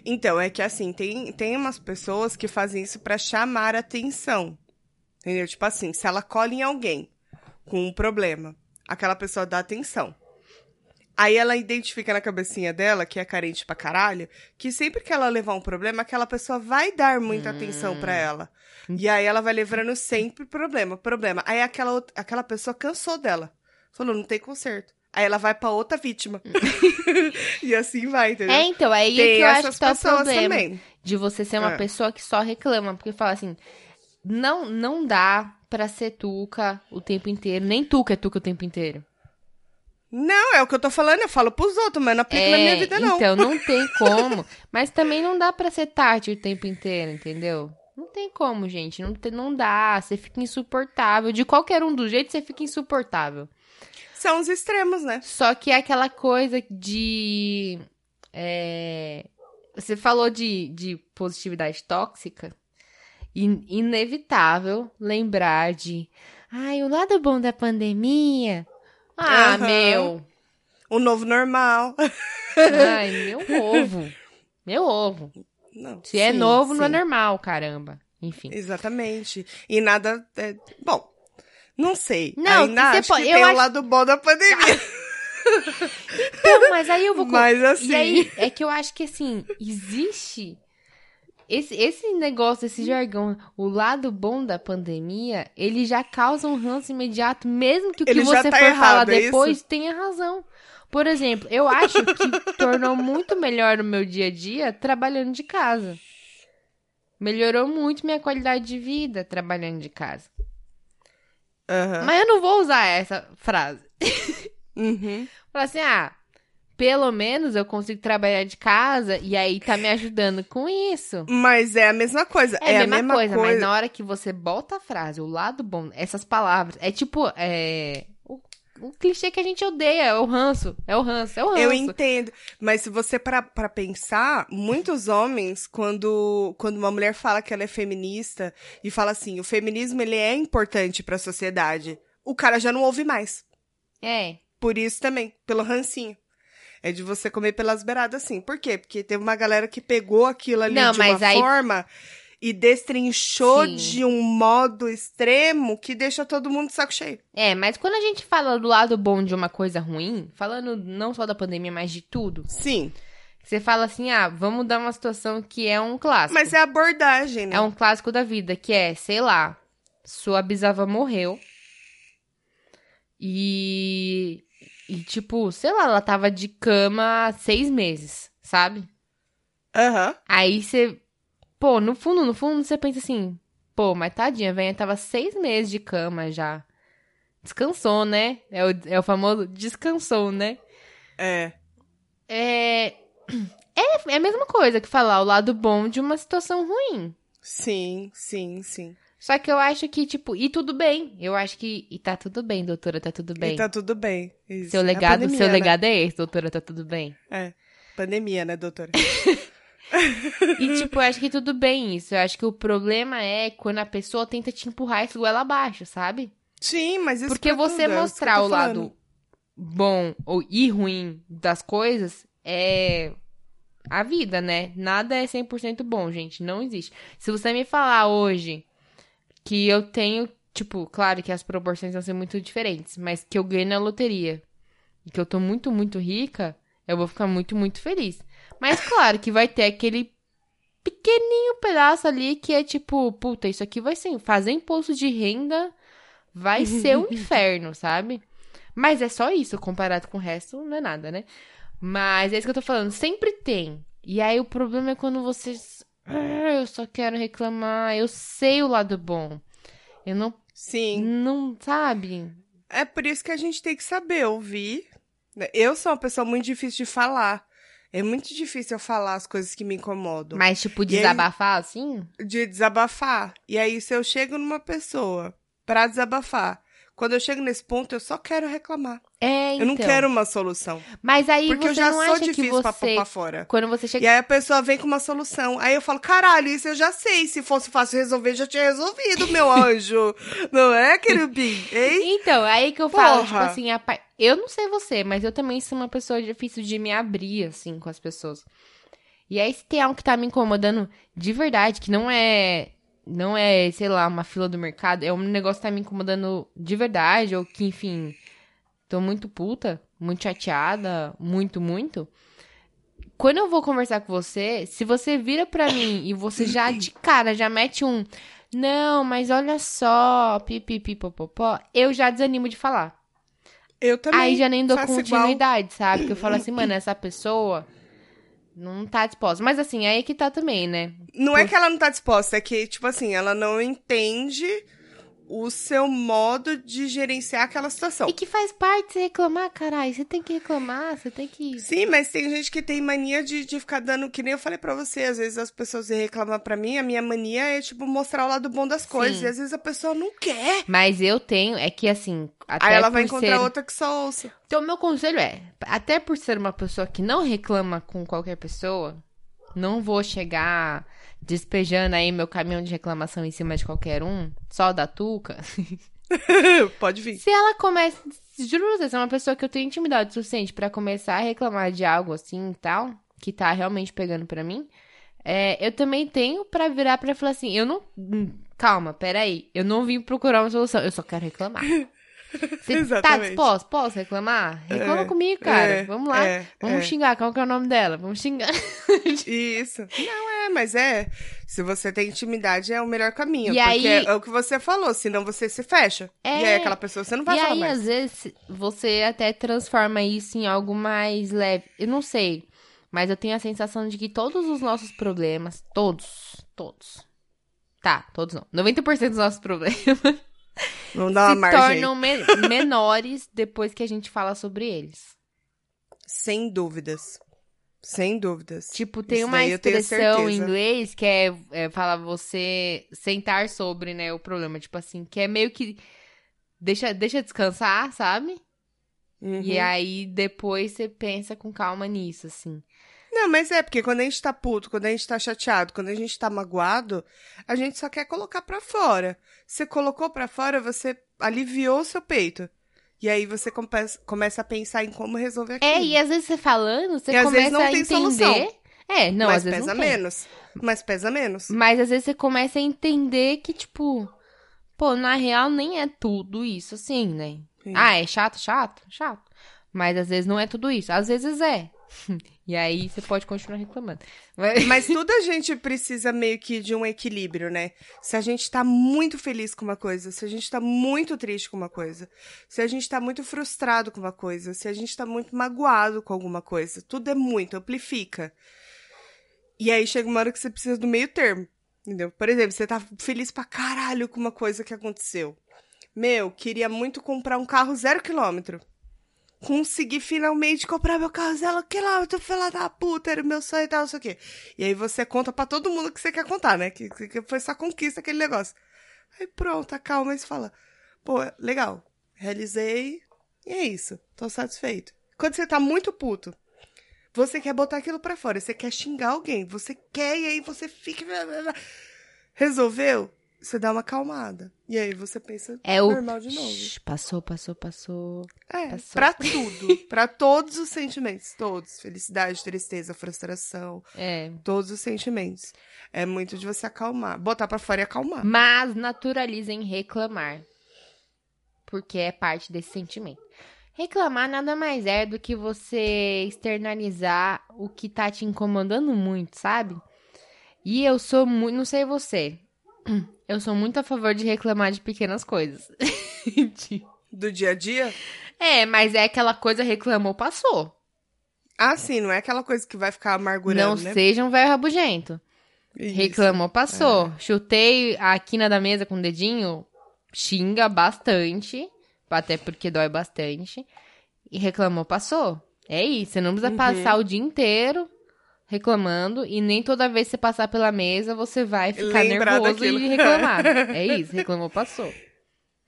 Então, é que assim, tem, tem umas pessoas que fazem isso pra chamar atenção. Entendeu? Tipo assim, se ela cola em alguém com um problema, aquela pessoa dá atenção. Aí ela identifica na cabecinha dela, que é carente pra caralho, que sempre que ela levar um problema, aquela pessoa vai dar muita atenção pra ela. E aí ela vai levando sempre problema, problema. Aí aquela, aquela pessoa cansou dela. Falou, não tem conserto. Aí ela vai pra outra vítima. e assim vai, entendeu? É, então, é aí tem que eu acho que tá o problema. também. De você ser uma É. pessoa que só reclama. Porque fala assim, não, não dá pra ser tuca o tempo inteiro. Nem tuca é tuca o tempo inteiro. Não, é o que eu tô falando, eu falo pros outros, mas não aplico é, na minha vida, não. Então, não tem como. Mas também não dá pra ser tarde o tempo inteiro, entendeu? Não tem como, gente. Não, não dá. Você fica insuportável. De qualquer um dos jeitos, você fica insuportável. São os extremos, né? Só que é aquela coisa de. é, Você falou de, de positividade tóxica. In- inevitável lembrar de. Ai, o lado bom da pandemia. Ah, Aham. meu. O novo normal. Ai, meu ovo. Meu ovo. Não, Se é sim, novo, não é sim. normal, caramba. Enfim. Exatamente. E nada. é- Bom, não sei. Não, Ainda você acho que eu tem acho- o lado bom da pandemia. Então, mas aí eu vou. Mas assim. E aí, é que eu acho que assim, existe esse, esse negócio, esse jargão, o lado bom da pandemia, ele já causa um ranço imediato, mesmo que o que Ele você tá for falar errado, é depois tenha razão. Por exemplo, eu acho que tornou muito melhor o meu dia a dia trabalhando de casa. Melhorou muito minha qualidade de vida trabalhando de casa. Aham. Mas eu não vou usar essa frase. Uhum. Falar assim, ah, pelo menos eu consigo trabalhar de casa e aí tá me ajudando com isso. Mas é a mesma coisa. É, É, a mesma, coisa, coisa. mas na hora que você bota a frase, o lado bom, essas palavras, é tipo, é. O, clichê que a gente odeia, é o ranço. É o ranço, é o ranço. Eu entendo. Mas se você para pra pensar, muitos homens, quando, quando uma mulher fala que ela é feminista e fala assim, o feminismo ele é importante pra sociedade, o cara já não ouve mais. É. Por isso também, pelo rancinho. É de você comer pelas beiradas, assim. Por quê? Porque teve uma galera que pegou aquilo ali Não, de uma aí- forma e destrinchou Sim. de um modo extremo que deixa todo mundo de saco cheio. É, mas quando a gente fala do lado bom de uma coisa ruim, falando não só da pandemia, mas de tudo, Sim. você fala assim, ah, vamos dar uma situação que é um clássico. Mas é abordagem, né? É um clássico da vida, que é, sei lá, sua bisavó morreu. E. E, tipo, sei lá, ela tava de cama há seis meses, sabe? Aham. Aí você. Pô, no fundo, no fundo, você pensa assim, pô, mas tadinha, velho, tava seis meses de cama já. Descansou, né? É o, é o famoso descansou, né? É. É. É, é a mesma coisa que falar o lado bom de uma situação ruim. Sim, sim, sim. Só que eu acho que, tipo, e tudo bem. Eu acho que. E tá tudo bem, doutora, tá tudo bem. E tá tudo bem. Isso. Seu É legado, pandemia, seu né? legado é esse, doutora, tá tudo bem. É. Pandemia, né, doutora? E, tipo, eu acho que tudo bem isso. Eu acho que o problema é quando a pessoa tenta te empurrar esse goela abaixo, sabe? Sim, mas isso Porque você tudo, é isso mostrar tô o falando. lado bom ou e ruim das coisas é a vida, né? Nada é 100% bom, gente. Não existe. Se você me falar hoje que eu tenho, tipo, claro que as proporções vão ser muito diferentes, mas que eu ganhei na loteria e que eu tô muito, muito rica, eu vou ficar muito, muito feliz. Mas claro que vai ter aquele pequenininho pedaço ali que é tipo, puta, isso aqui vai ser fazer imposto de renda vai ser um inferno, sabe? Mas é só isso, comparado com o resto, não é nada, né? Mas é isso que eu tô falando, sempre tem. E aí o problema é quando vocês. "Ah, eu só quero reclamar, eu sei o lado bom. Eu não. Sim. Não, sabe? É por isso que a gente tem que saber ouvir. né? Eu sou uma pessoa muito difícil de falar. É muito difícil eu falar as coisas que me incomodam. Mas, tipo, E aí- desabafar assim? De desabafar. E aí, se eu chego numa pessoa pra desabafar, quando eu chego nesse ponto, eu só quero reclamar. É, então. Eu não quero uma solução. Mas aí Porque você eu já não sou difícil pra você. pra fora. Quando você chega. E aí a pessoa vem com uma solução. Aí eu falo, caralho, isso eu já sei. Se fosse fácil resolver, já tinha resolvido, meu anjo. não é, querubim? Hein? Então, aí que eu falo, tipo Porra. assim, a eu não sei você, mas eu também sou uma pessoa difícil de me abrir, assim, com as pessoas. E aí, se tem algo que tá me incomodando de verdade, que não é, não é, sei lá, uma fila do mercado, é um negócio que tá me incomodando de verdade, ou que, enfim, tô muito puta, muito chateada, muito, muito. Quando eu vou conversar com você, se você vira pra mim e você já de cara já mete um não, mas olha só, pipipipopopó, eu já desanimo de falar. Eu também. Aí já nem dou faço igual. continuidade, sabe? Porque eu falo assim, mano, essa pessoa não tá disposta. Mas assim, aí é que tá também, né? Não é que ela não tá disposta, é que, tipo assim, ela não entende o seu modo de gerenciar aquela situação. E que faz parte você reclamar, caralho. Você tem que reclamar, você tem que. Sim, mas tem gente que tem mania de, de ficar dando, que nem eu falei pra você, às vezes as pessoas vêm reclamar pra mim, a minha mania é, tipo, mostrar o lado bom das coisas, Sim. e às vezes a pessoa não quer. Mas eu tenho, é que assim. Até Aí ela vai encontrar ser... outra que só ouça. Então, meu conselho é: até por ser uma pessoa que não reclama com qualquer pessoa, não vou chegar despejando aí meu caminhão de reclamação em cima de qualquer um, só da Tuca. Pode vir. Se ela começa. Juro pra você, se é uma pessoa que eu tenho intimidade suficiente pra começar a reclamar de algo assim e tal, que tá realmente pegando pra mim, é, eu também tenho pra virar pra falar assim: eu não. hum, Calma, peraí. Eu não vim procurar uma solução, eu só quero reclamar. Você tá disposto? Posso reclamar? Reclama É, comigo, cara. é, Vamos lá. é, Vamos é. xingar. Qual que é o nome dela? Vamos xingar. Isso. Não é, mas é. Se você tem intimidade, é o melhor caminho. E porque aí- é o que você falou, senão você se fecha. É. E aí aquela pessoa você não vai e falar aí, mais. às vezes, você até transforma isso em algo mais leve. Eu não sei. Mas eu tenho a sensação de que todos os nossos problemas, todos, todos. Tá, todos não. 90% dos nossos problemas Vamos dar uma se margem. tornam me- menores depois que a gente fala sobre eles. Sem dúvidas. Sem dúvidas. Tipo, tem Isso uma expressão em inglês que é, é fala você sentar sobre, né, o problema. Tipo assim, que é meio que deixa, deixa descansar, sabe? Uhum. E aí depois você pensa com calma nisso, assim. Não, mas é, porque quando a gente tá puto, quando a gente tá chateado, quando a gente tá magoado, a gente só quer colocar pra fora. Você colocou pra fora, você aliviou o seu peito. E aí você come- começa a pensar em como resolver aquilo. É, e às vezes você falando, você E às começa vezes não a tem entender. solução. É, não, Mas às vezes pesa não tem. menos. Mas pesa menos. Mas às vezes você começa a entender que, tipo, pô, na real nem é tudo isso assim, né? Sim. Ah, é chato, chato, chato. Mas às vezes não é tudo isso. Às vezes é. E aí você pode continuar reclamando. Mas- Mas tudo a gente precisa meio que de um equilíbrio, né? Se a gente tá muito feliz com uma coisa, se a gente tá muito triste com uma coisa, se a gente tá muito frustrado com uma coisa, se a gente tá muito magoado com alguma coisa, tudo é muito, amplifica. E aí chega uma hora que você precisa do meio termo, entendeu? Por exemplo, você tá feliz pra caralho com uma coisa que aconteceu. Meu, queria muito comprar um carro zero quilômetro. Consegui finalmente comprar meu carro zero quilômetro, filha da puta, era meu sonho e tal, não sei o quê. E aí você conta pra todo mundo que você quer contar, né? Que, que foi sua conquista aquele negócio. Aí pronto, acalma e fala, pô, legal, realizei e é isso, tô satisfeito. Quando você tá muito puto, Você quer botar aquilo pra fora, você quer xingar alguém, você quer e aí você fica. Resolveu? Você dá uma acalmada. E aí você pensa É o. normal de novo. Passou, passou, passou. É, Passou. pra tudo. pra todos os sentimentos. Todos. Felicidade, tristeza, frustração. É. Todos os sentimentos. É muito de você acalmar. Botar pra fora e acalmar. Mas naturalizem reclamar. Porque é parte desse sentimento. Reclamar nada mais é do que você externalizar o que tá te incomodando muito, sabe? E eu sou muito. Não sei você. Eu sou muito a favor de reclamar de pequenas coisas. Do dia a dia? é, mas é aquela coisa reclamou, passou. Ah, sim, não é aquela coisa que vai ficar amargurando, não né? seja um velho rabugento. Isso. Reclamou, passou. Chutei a quina da mesa com o dedinho, xinga bastante, até porque dói bastante. E reclamou, passou. É isso, você não precisa Uhum. passar o dia inteiro reclamando e nem toda vez que você passar pela mesa você vai ficar Lembrar nervoso daquilo. e reclamar. é isso, reclamou, passou.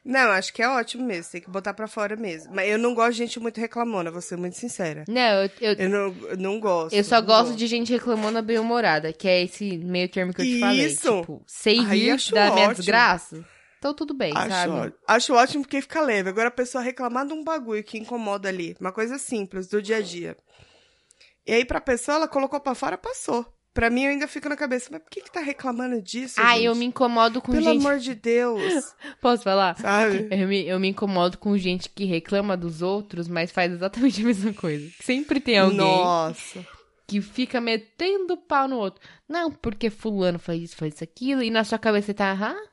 Não, acho que é ótimo mesmo. Tem que botar pra fora mesmo. Mas eu não gosto de gente muito reclamona, vou ser muito sincera. Não, eu, eu, Eu não, eu não gosto. eu só não gosto de gente reclamando bem-humorada, que é esse meio termo que eu te falei. Isso. Tipo, Aí rir da minha ótimo. desgraça. Então tudo bem, Acho, sabe? ó- acho ótimo porque fica leve. Agora a pessoa reclamar de um bagulho que incomoda ali. Uma coisa simples, do dia a dia. E aí pra pessoa, ela colocou pra fora, passou. Pra mim, eu ainda fico na cabeça, mas por que que tá reclamando disso, Ah, gente? eu me incomodo com Pelo gente. amor de Deus, Posso falar? sabe? Eu me, eu me incomodo com gente que reclama dos outros, mas faz exatamente a mesma coisa. Sempre tem alguém Nossa. que fica metendo pau no outro. Não, porque fulano faz isso, faz isso, aquilo, e na sua cabeça você tá, ah,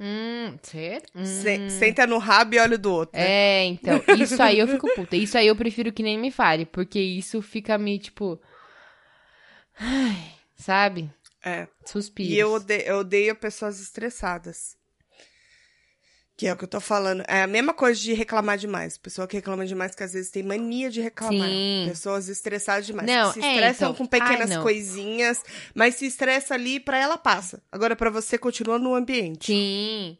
hum, sério? Hum. Se- Senta no rabo e olha do outro. né? É, então, isso aí eu fico puta. Isso aí eu prefiro que nem me fale, porque isso fica me, tipo... Ai, sabe? É. Suspiro. E eu odeio, eu odeio pessoas estressadas. Que é o que eu tô falando. É a mesma coisa de reclamar demais. Pessoa que reclama demais, que às vezes tem mania de reclamar. Sim. Pessoas estressadas demais. Não, se é, estressam então. com pequenas Ai, coisinhas, mas se estressa ali, pra ela passa. Agora, pra você, continua no ambiente. Sim.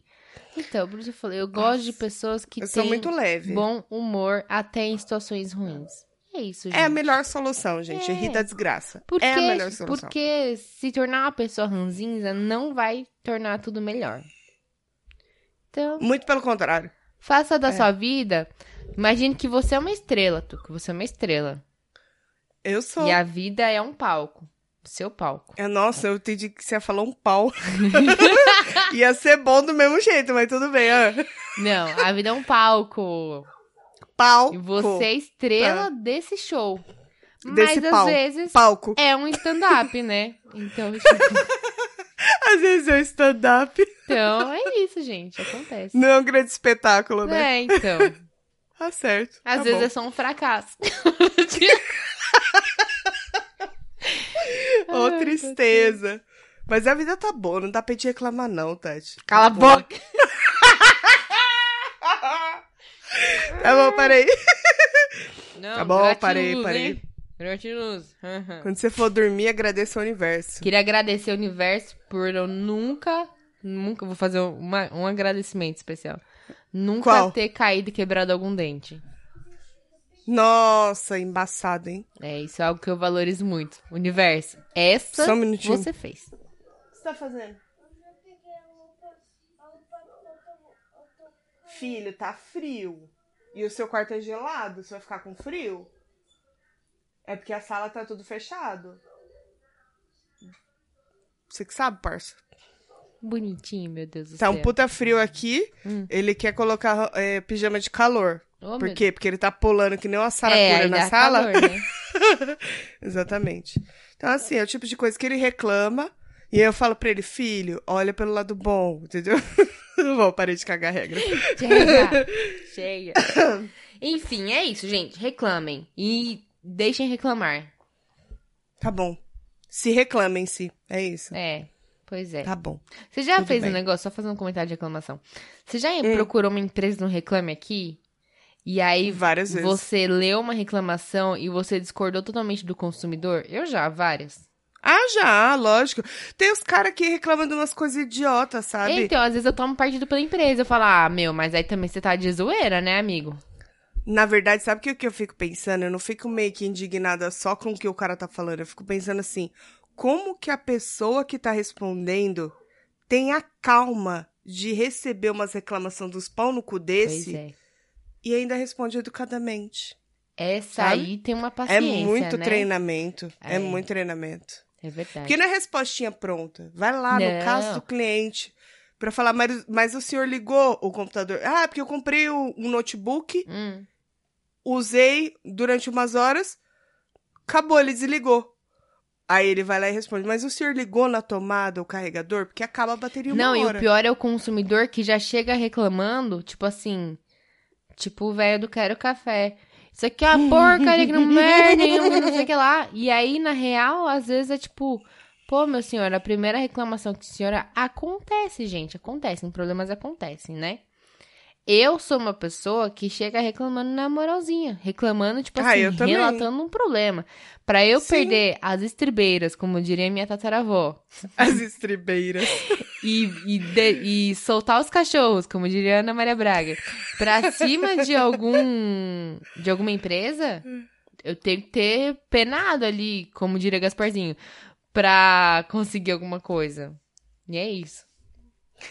Então, por isso eu falei, eu gosto de pessoas que têm muito leve. bom humor até em situações ruins. É isso, gente. É a melhor solução, gente. É. Rir da desgraça. Porque, é a melhor solução. porque se tornar uma pessoa ranzinza não vai tornar tudo melhor. Então, Muito pelo contrário. faça da É. sua vida. Imagine que você é uma estrela, tu, que você é uma estrela. Eu sou. E a vida é um palco. Seu palco. É, nossa, eu entendi que você falou um pau. Ia ser bom do mesmo jeito, mas tudo bem. Ah. Não, a vida é um palco. Pau. E você é estrela desse show. Mas Desse às pau. vezes Palco. é um stand-up, né? Então, tipo, Às vezes é um stand-up. então é isso, gente. Acontece. Não é um grande espetáculo, né? É, então. Tá certo. Às tá vezes bom. é só um fracasso. Ô, Ai, tristeza. Mas a vida tá boa, não dá pra gente reclamar, não, Tati. Cala a Tá bom. boca. Tá bom, parei. Não, Tá bom, parei, parei. hein? Gratiluz. Aham. Quando você for dormir, agradeça o universo. Queria agradecer o universo por eu nunca, nunca, vou fazer uma- um agradecimento especial. Nunca Qual? ter caído e quebrado algum dente. Nossa, embaçado, hein? É, isso é algo que eu valorizo muito. Universo, essa Só um minutinho. você fez. O que você tá fazendo? Filho, tá frio. E o seu quarto é gelado? Você vai ficar com frio? É porque a sala tá tudo fechado. Você que sabe, parça. Bonitinho, meu Deus do Tá céu. um puta frio aqui. Hum. Ele quer colocar é, pijama de calor. Oh, Por quê? Porque ele tá pulando que nem uma É, saracura aí na dá sala. calor, né? Exatamente. Então, assim, é o tipo de coisa que ele reclama. E aí eu falo pra ele, filho, olha pelo lado bom, entendeu? Não vou parar de cagar a regra. Chega. Chega. Enfim, é isso, gente. Reclamem. E deixem reclamar. Tá bom. Se reclamem-se. É isso. É, pois é. Tá bom. Você já tudo fez bem. Hum. um negócio, só fazer um comentário de reclamação. Você já procurou uma empresa no Reclame Aqui? E aí Várias vezes. você leu uma reclamação e você discordou totalmente do consumidor? Eu já, várias. Ah, já, lógico. Tem os caras que reclamam de umas coisas idiotas, sabe? Então, às vezes eu tomo partido pela empresa. Eu falo, ah, meu, mas aí também você tá de zoeira, né, amigo? Na verdade, sabe o que, que eu fico pensando? Eu não fico meio que indignada só com o que o cara tá falando. Eu fico pensando assim, como que a pessoa que tá respondendo tem a calma de receber umas reclamações dos pau no cu desse é. e ainda responde educadamente. Essa Sabe? aí tem uma É paciência, muito né? treinamento. É. É. muito treinamento. É verdade. Porque não é respostinha pronta. Vai lá no Não. caso do cliente pra falar, mas, mas o senhor ligou o computador? Ah, porque eu comprei um notebook, Hum, usei durante umas horas, acabou, ele desligou. Aí ele vai lá e responde, mas o senhor ligou na tomada o carregador? Porque acaba a bateria uma Não, e hora. o pior é o consumidor que já chega reclamando, tipo assim, tipo o velho do quero café. Isso aqui é uma porcaria que não perde, não sei o que lá. E aí, na real, às vezes é tipo, pô, meu senhor, a primeira reclamação que a senhora acontece, gente, acontecem, problemas acontecem, né? Eu sou uma pessoa que chega reclamando na moralzinha, reclamando, tipo Ah, assim, também. relatando um problema. Pra eu Sim. perder as estribeiras, como diria minha tataravó, As estribeiras. e, e, de- e soltar os cachorros, como diria Ana Maria Braga, pra cima de algum de alguma empresa, eu tenho que ter penado ali, como diria Gasparzinho, pra conseguir alguma coisa. E é isso.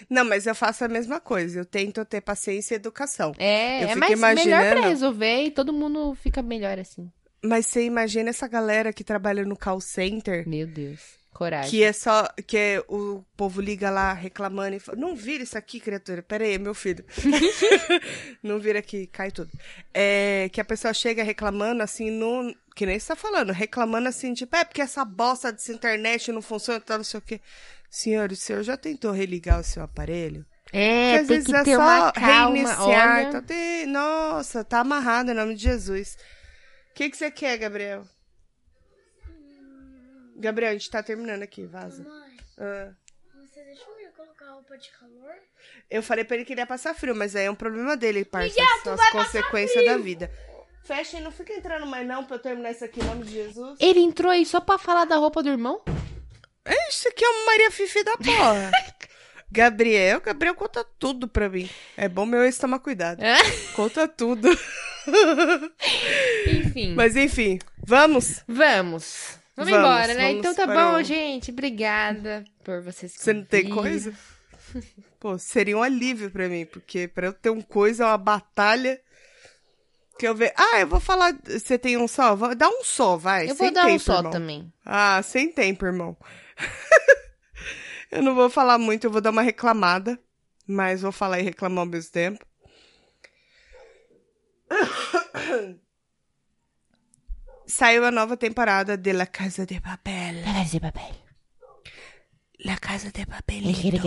Não, mas eu faço a mesma coisa. Eu tento ter paciência e educação. É, Eu é mais melhor imaginando- pra resolver e todo mundo fica melhor assim. Mas você imagina essa galera que trabalha no call center, Meu Deus. Coragem. que é só. Que é, o povo liga lá reclamando e fala: Não vira isso aqui, criatura. Pera aí, meu filho. não vira aqui, cai tudo. É, que a pessoa chega reclamando assim, no, que nem você tá falando, reclamando assim, tipo, é porque essa bosta dessa internet não funciona, tá, não sei o quê. Senhor, o senhor já tentou religar o seu aparelho? É, Porque às tem vezes que é ter só uma calma. reiniciar. Olha, Então tem... Nossa, tá amarrado em nome de Jesus. O que, que você quer, Gabriel? Gabriel, a gente tá terminando aqui, vaza. Mãe, Ah. você deixou eu colocar roupa de calor? Eu falei pra ele que ele ia passar frio, mas aí é um problema dele, parça. São as consequências da vida. Fecha e não fica entrando mais não pra eu terminar isso aqui em nome de Jesus. ele entrou aí só pra falar da roupa do irmão? Isso aqui é uma Maria Fifi da porra. Gabriel, Gabriel conta tudo pra mim. É bom meu ex tomar cuidado. Conta tudo. Enfim. Mas enfim, vamos? Vamos. Vamos, Vamos, embora, né? vamos Então tá para bom, o- gente. Obrigada por vocês Você não tem coisa? Pô, seria um alívio pra mim, porque pra eu ter um coisa é uma batalha que eu ver. Ah, eu vou falar. Você tem um só? Dá um só, vai. Eu sem vou dar um tempo, só irmão. também. Ah, sem tempo, irmão. eu não vou falar muito, eu vou dar uma reclamada, mas vou falar e reclamar ao mesmo tempo. Saiu a nova temporada de La Casa de Papel. Pedaço de papel. La Casa de Papel. Querer.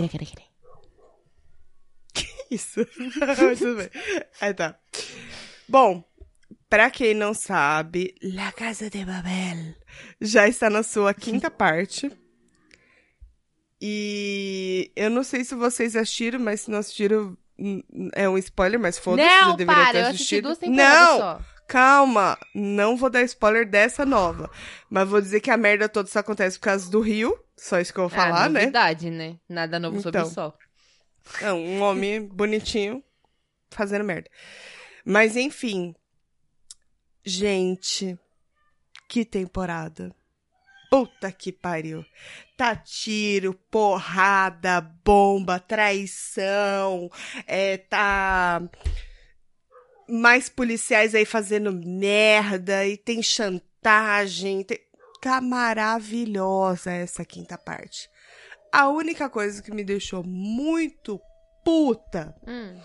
Isso. Tudo bem. Aí tá. Bom, pra quem não sabe, La Casa de Babel já está na sua quinta parte. E eu não sei se vocês assistiram, mas se não assistiram, é um spoiler, mas foda-se, já deveria para. ter Eu assisti assistido. duas não, só. calma. Não vou dar spoiler dessa nova. Mas vou dizer que a merda toda só acontece por causa do Rio. Só isso que eu vou falar, ah, né? novidade, né? Nada novo sobre Então. o sol. É, um homem bonitinho fazendo merda. Mas enfim. Gente, que temporada. Puta que pariu. Tá tiro, porrada, bomba, traição. É, tá. Mais policiais aí fazendo merda e tem chantagem. tem- Tá maravilhosa essa quinta parte. A única coisa que me deixou muito puta Hum.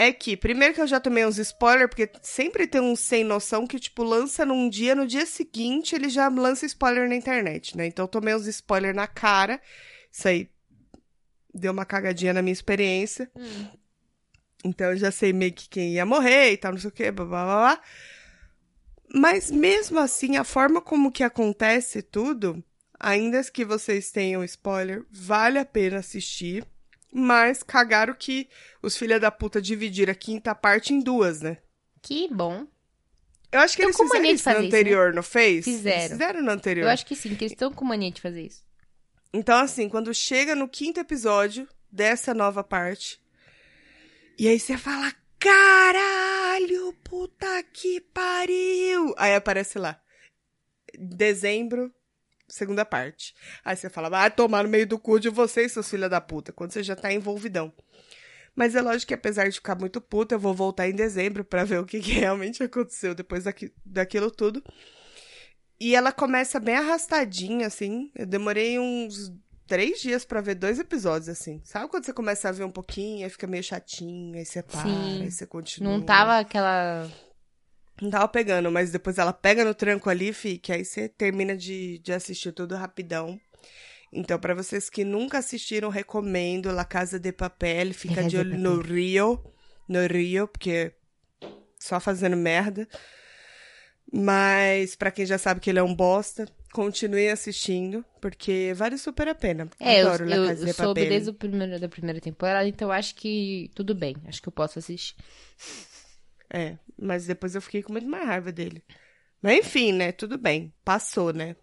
É que, primeiro que eu já tomei uns spoilers, porque sempre tem um sem noção que, tipo, lança num dia, no dia seguinte ele já lança spoiler na internet, né? Então eu tomei uns spoilers na cara. Isso aí deu uma cagadinha na minha experiência. Hum. Então eu já sei meio que quem ia morrer e tal, não sei o que, blá blá blá. blá. Mas mesmo assim, a forma como que acontece tudo, ainda que vocês tenham spoiler, vale a pena assistir. Mas cagaram que os filha da puta dividiram a quinta parte em duas, né? Que bom. Eu acho que Tão eles fizeram isso no fazer isso, anterior, não fez? Fizeram. Eles fizeram no anterior. Eu acho que sim, que eles estão com mania de fazer isso. Então, assim, quando chega no quinto episódio dessa nova parte, e aí você fala, caralho, puta que pariu. Aí aparece lá, dezembro, segunda parte. Aí você fala, vai tomar no meio do cu de vocês, seus filha da puta, quando você já tá envolvidão. Mas é lógico que apesar de ficar muito puta, eu vou voltar em dezembro pra ver o que, que realmente aconteceu depois daqui, daquilo tudo. E ela começa bem arrastadinha, assim. Eu demorei uns três dias pra ver dois episódios, assim. Sabe quando você começa a ver um pouquinho, aí fica meio chatinho, aí você para, Sim. aí você continua. Não tava aquela. Não tava pegando, mas depois ela pega no tranco ali, fi, que aí você termina de, de assistir tudo rapidão. Então, pra vocês que nunca assistiram, recomendo La Casa de Papel. Fica Casa de de olho no Rio. No Rio, porque só fazendo merda. Mas, pra quem já sabe que ele é um bosta, continue assistindo, porque vale super a pena. É, eu, Adoro La eu, Casa eu de soube Papel. desde o primeiro, da primeira temporada, então acho que tudo bem. Acho que eu posso assistir. É, mas depois eu fiquei com muito mais raiva dele. Mas enfim, né? Tudo bem. Passou, né?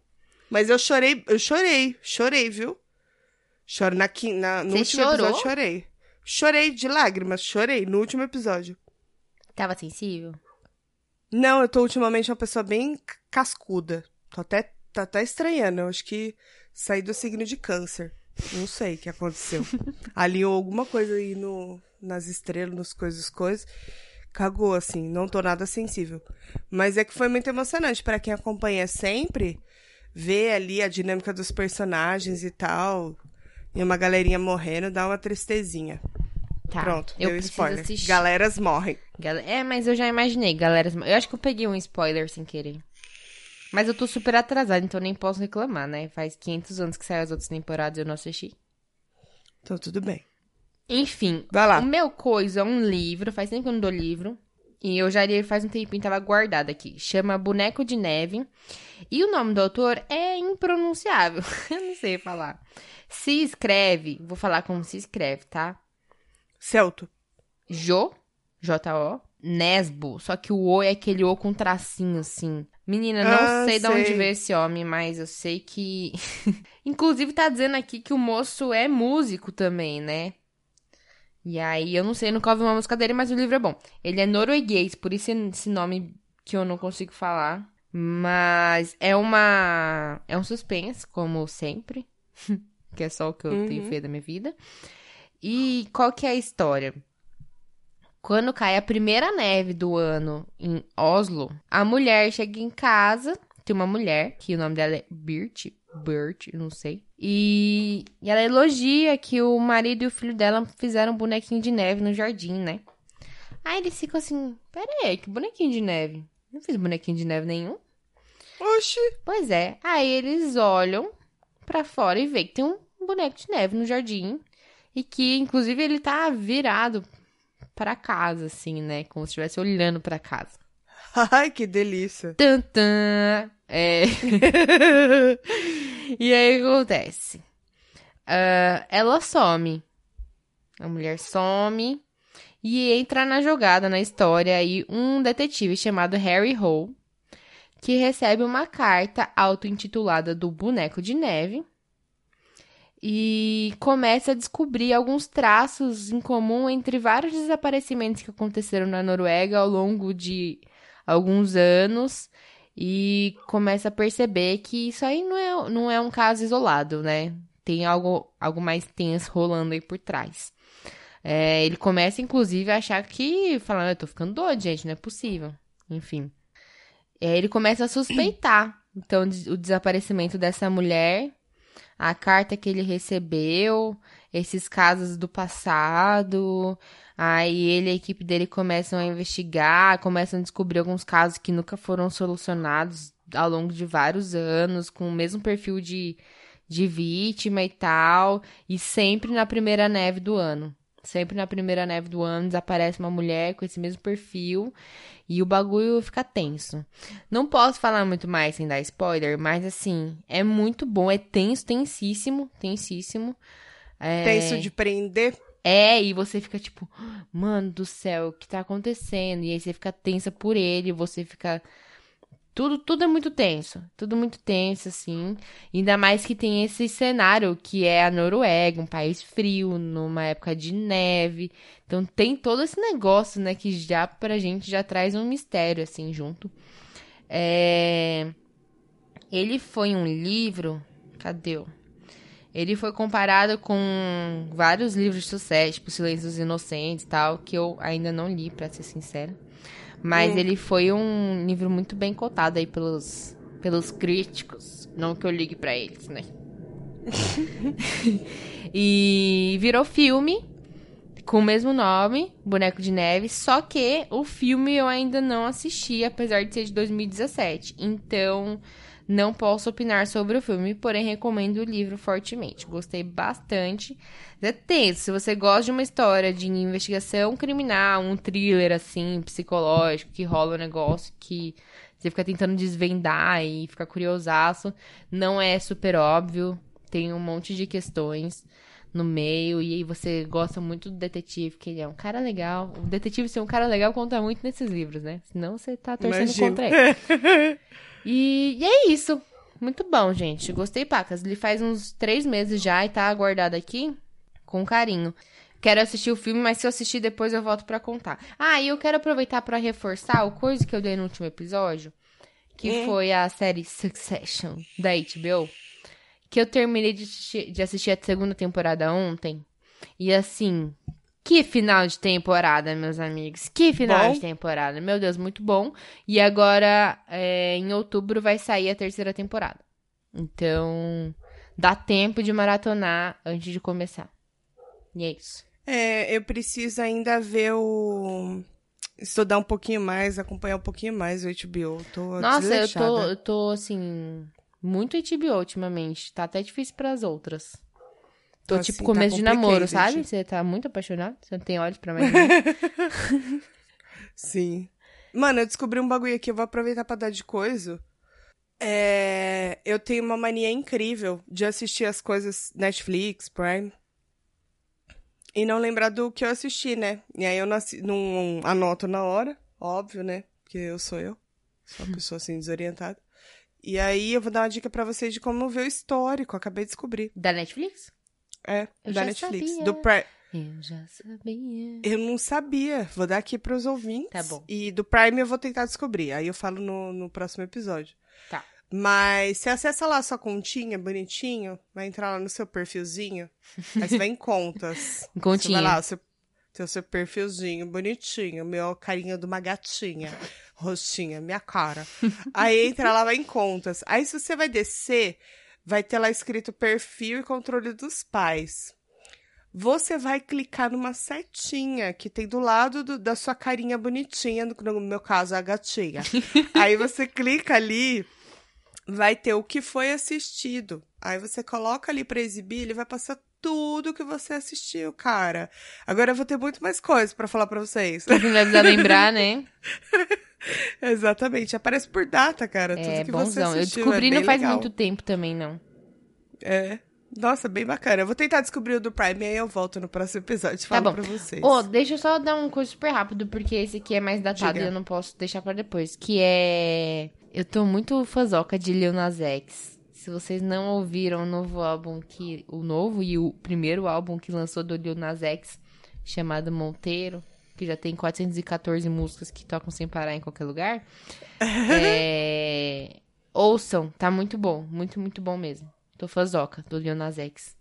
Mas eu chorei, eu chorei, chorei, viu? Choro na, na no Você último chorou? episódio, chorei. Chorei de lágrimas, chorei no último episódio. Tava sensível? Não, eu tô ultimamente uma pessoa bem cascuda. Tô até, tô até estranhando. Eu acho que saí do signo de câncer. Não sei o que aconteceu. Alinhou alguma coisa aí no, nas estrelas, nos coisas, coisas. Cagou, assim. Não tô nada sensível. Mas é que foi muito emocionante para quem acompanha sempre. Ver ali a dinâmica dos personagens e tal. E uma galerinha morrendo dá uma tristezinha. Tá. Pronto, eu deu spoiler. assistir. Galeras morrem. É, mas eu já imaginei, galera. Eu acho que eu peguei um spoiler sem querer. Mas eu tô super atrasada, então nem posso reclamar, né? Faz 500 anos que saiu as outras temporadas e eu não assisti. Então tudo bem. Enfim, Vai lá. o meu coisa é um livro, faz tempo que eu não dou livro. E eu já li ele faz um tempinho, tava guardado aqui. Chama Boneco de Neve. E o nome do autor é impronunciável. eu não sei falar. Se escreve, vou falar como se escreve, tá? Celto. Jo, J-O, Nesbo. Só que o O é aquele O com tracinho, assim. Menina, não Ah, sei de onde sei. veio esse homem, mas eu sei que. Inclusive, tá dizendo aqui que o moço é músico também, né? E aí, eu não sei, nunca ouvi uma música dele, mas o livro é bom. Ele é norueguês, por isso esse nome que eu não consigo falar. Mas é uma. É um suspense, como sempre. que é só o que eu tenho Uhum. feito da minha vida. E qual que é a história? Quando cai a primeira neve do ano em Oslo, a mulher chega em casa. Tem uma mulher, que o nome dela é Bert, Bert, não sei. E, e ela elogia que o marido e o filho dela fizeram um bonequinho de neve no jardim, né? Aí eles ficam assim: Pera aí, que bonequinho de neve? Não fiz bonequinho de neve nenhum. Oxi. Pois é. Aí eles olham pra fora e veem que tem um boneco de neve no jardim. E que, inclusive, ele tá virado pra casa, assim, né? Como se estivesse olhando pra casa. Ai, que delícia. Tantã! É. e aí o que acontece? Ah, ela some. A mulher some e entra na jogada, na história, aí um detetive chamado Harry Hole, que recebe uma carta auto-intitulada do Boneco de Neve e começa a descobrir alguns traços em comum entre vários desaparecimentos que aconteceram na Noruega ao longo de alguns anos e começa a perceber que isso aí não é, não é um caso isolado, né? Tem algo, algo mais tenso rolando aí por trás. É, ele começa, inclusive, a achar que, falando, eu tô ficando doido, gente, não é possível. Enfim. É, ele começa a suspeitar, então, o desaparecimento dessa mulher, a carta que ele recebeu, esses casos do passado. Aí ele e a equipe dele começam a investigar, começam a descobrir alguns casos que nunca foram solucionados ao longo de vários anos, com o mesmo perfil de, de vítima e tal, e sempre na primeira neve do ano. Sempre na primeira neve do ano desaparece uma mulher com esse mesmo perfil e o bagulho fica tenso. Não posso falar muito mais sem dar spoiler, mas assim, é muito bom, é tenso, tensíssimo, tensíssimo. É... Tenso de prender. É, e você fica tipo, mano do céu, o que tá acontecendo? E aí você fica tensa por ele, você fica Tudo, tudo é muito tenso. Tudo muito tenso, assim. Ainda mais que tem esse cenário que é a Noruega, um país frio, numa época de neve. Então tem todo esse negócio, né, que já pra gente já traz um mistério, assim, junto. É... Ele foi um livro. Cadê? Ele foi comparado com vários livros de sucesso, tipo Silêncio dos Inocentes e tal, que eu ainda não li, pra ser sincera. Mas Hum. ele foi um livro muito bem cotado aí pelos, pelos críticos. Não que eu ligue pra eles, né? e virou filme com o mesmo nome, Boneco de Neve, só que o filme eu ainda não assisti, apesar de ser de 2017. Então, não posso opinar sobre o filme, porém recomendo o livro fortemente. Gostei bastante. É tenso, se você gosta de uma história de investigação criminal, um thriller assim, psicológico, que rola um negócio que você fica tentando desvendar e fica curiosaço, não é super óbvio, tem um monte de questões no meio, e aí você gosta muito do detetive, que ele é um cara legal. O detetive ser um cara legal conta muito nesses livros, né? Senão você tá torcendo Imagino. contra ele. E, e é isso. Muito bom, gente. Gostei, Pacas. Ele faz uns três meses já e tá aguardado aqui com carinho. Quero assistir o filme, mas se eu assistir depois eu volto pra contar. Ah, e eu quero aproveitar pra reforçar o coisa que eu dei no último episódio, que Hum. foi a série Succession da HBO, que eu terminei de assistir, de assistir a segunda temporada ontem. E assim, que final de temporada, meus amigos. Que final Bom. de temporada. Meu Deus, muito bom. E agora, é, em outubro, vai sair a terceira temporada. Então, dá tempo de maratonar antes de começar. E é isso. É, eu preciso ainda ver o. Estudar um pouquinho mais, acompanhar um pouquinho mais o HBO. Tô Nossa, eu tô, eu tô, assim, muito HBO ultimamente. Tá até difícil pras outras. Tô, Tô, tipo, assim, começo tá de namoro, sabe? Você tá muito apaixonado? Você não tem olhos pra mais ninguém? Sim. Mano, eu descobri um bagulho aqui, eu vou aproveitar pra dar de coisa. É, eu tenho uma mania incrível de assistir as coisas Netflix, Prime. E não lembrar do que eu assisti, né? E aí eu não, assi- não anoto na hora, óbvio, né? Porque eu sou eu. Sou uma pessoa assim desorientada. E aí eu vou dar uma dica pra vocês de como ver o histórico. Acabei de descobrir. da Netflix? É, Eu da Netflix. sabia. Do Prime. Eu já sabia. Eu não sabia. Vou dar aqui pros ouvintes. Tá bom. E do Prime eu vou tentar descobrir. Aí eu falo no, no próximo episódio. Tá. Mas você acessa lá a sua continha, bonitinho. Vai entrar lá no seu perfilzinho. Aí você vai em contas. Em continha. Você vai lá, seu, tem o seu perfilzinho, bonitinho. Meu carinha de uma gatinha. Rostinha, minha cara. Aí entra lá, vai em contas. Aí se você vai descer, vai ter lá escrito perfil e controle dos pais. Você vai clicar numa setinha que tem do lado do- da sua carinha bonitinha, no, meu caso, a gatinha. Aí você clica ali, vai ter o que foi assistido. Aí você coloca ali pra exibir, ele vai passar tudo que você assistiu, cara. Agora eu vou ter muito mais coisas pra falar pra vocês. Você não vai lembrar, né? Exatamente, aparece por data, cara, tudo É que você bonzão. Eu assistiu. descobri é não faz legal. muito tempo também, não. É. Nossa, bem bacana. Eu vou tentar descobrir o do Prime e aí eu volto no próximo episódio e Tá falo bom. pra vocês. Ô, deixa eu só dar uma coisa super rápido, porque esse aqui é mais datado Diga. e eu não posso deixar pra depois. Que é. Eu tô muito fazoca de Lil Nas X. Se vocês não ouviram o novo álbum que. O novo e o primeiro álbum que lançou do Lil Nas X, chamado Monteiro, que já tem 414 músicas que tocam sem parar em qualquer lugar. é... Ouçam, tá muito bom. Muito, muito bom mesmo. Tô fazoca do Lil Nas X.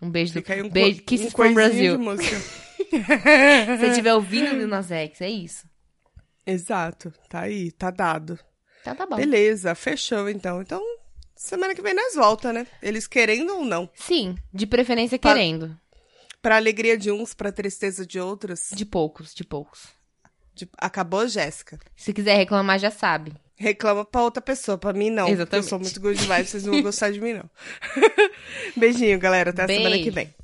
Um beijo Fica do um, beijo, co- Kisses um from Brasil. Se você estiver ouvindo Lil Nas X, é isso. Exato, tá aí, tá dado. Então tá bom. Beleza, fechou então. Então, semana que vem nós volta, né? Eles querendo ou não. Sim, de preferência querendo. Pra alegria de uns, pra tristeza de outros. De poucos, de poucos. De- Acabou, Jéssica. Se quiser reclamar, já sabe. Reclama pra outra pessoa, pra mim não. Exatamente. Eu sou muito good vibes, vocês não vão gostar de mim, não. Beijinho, galera. Até a semana que Beijo. vem.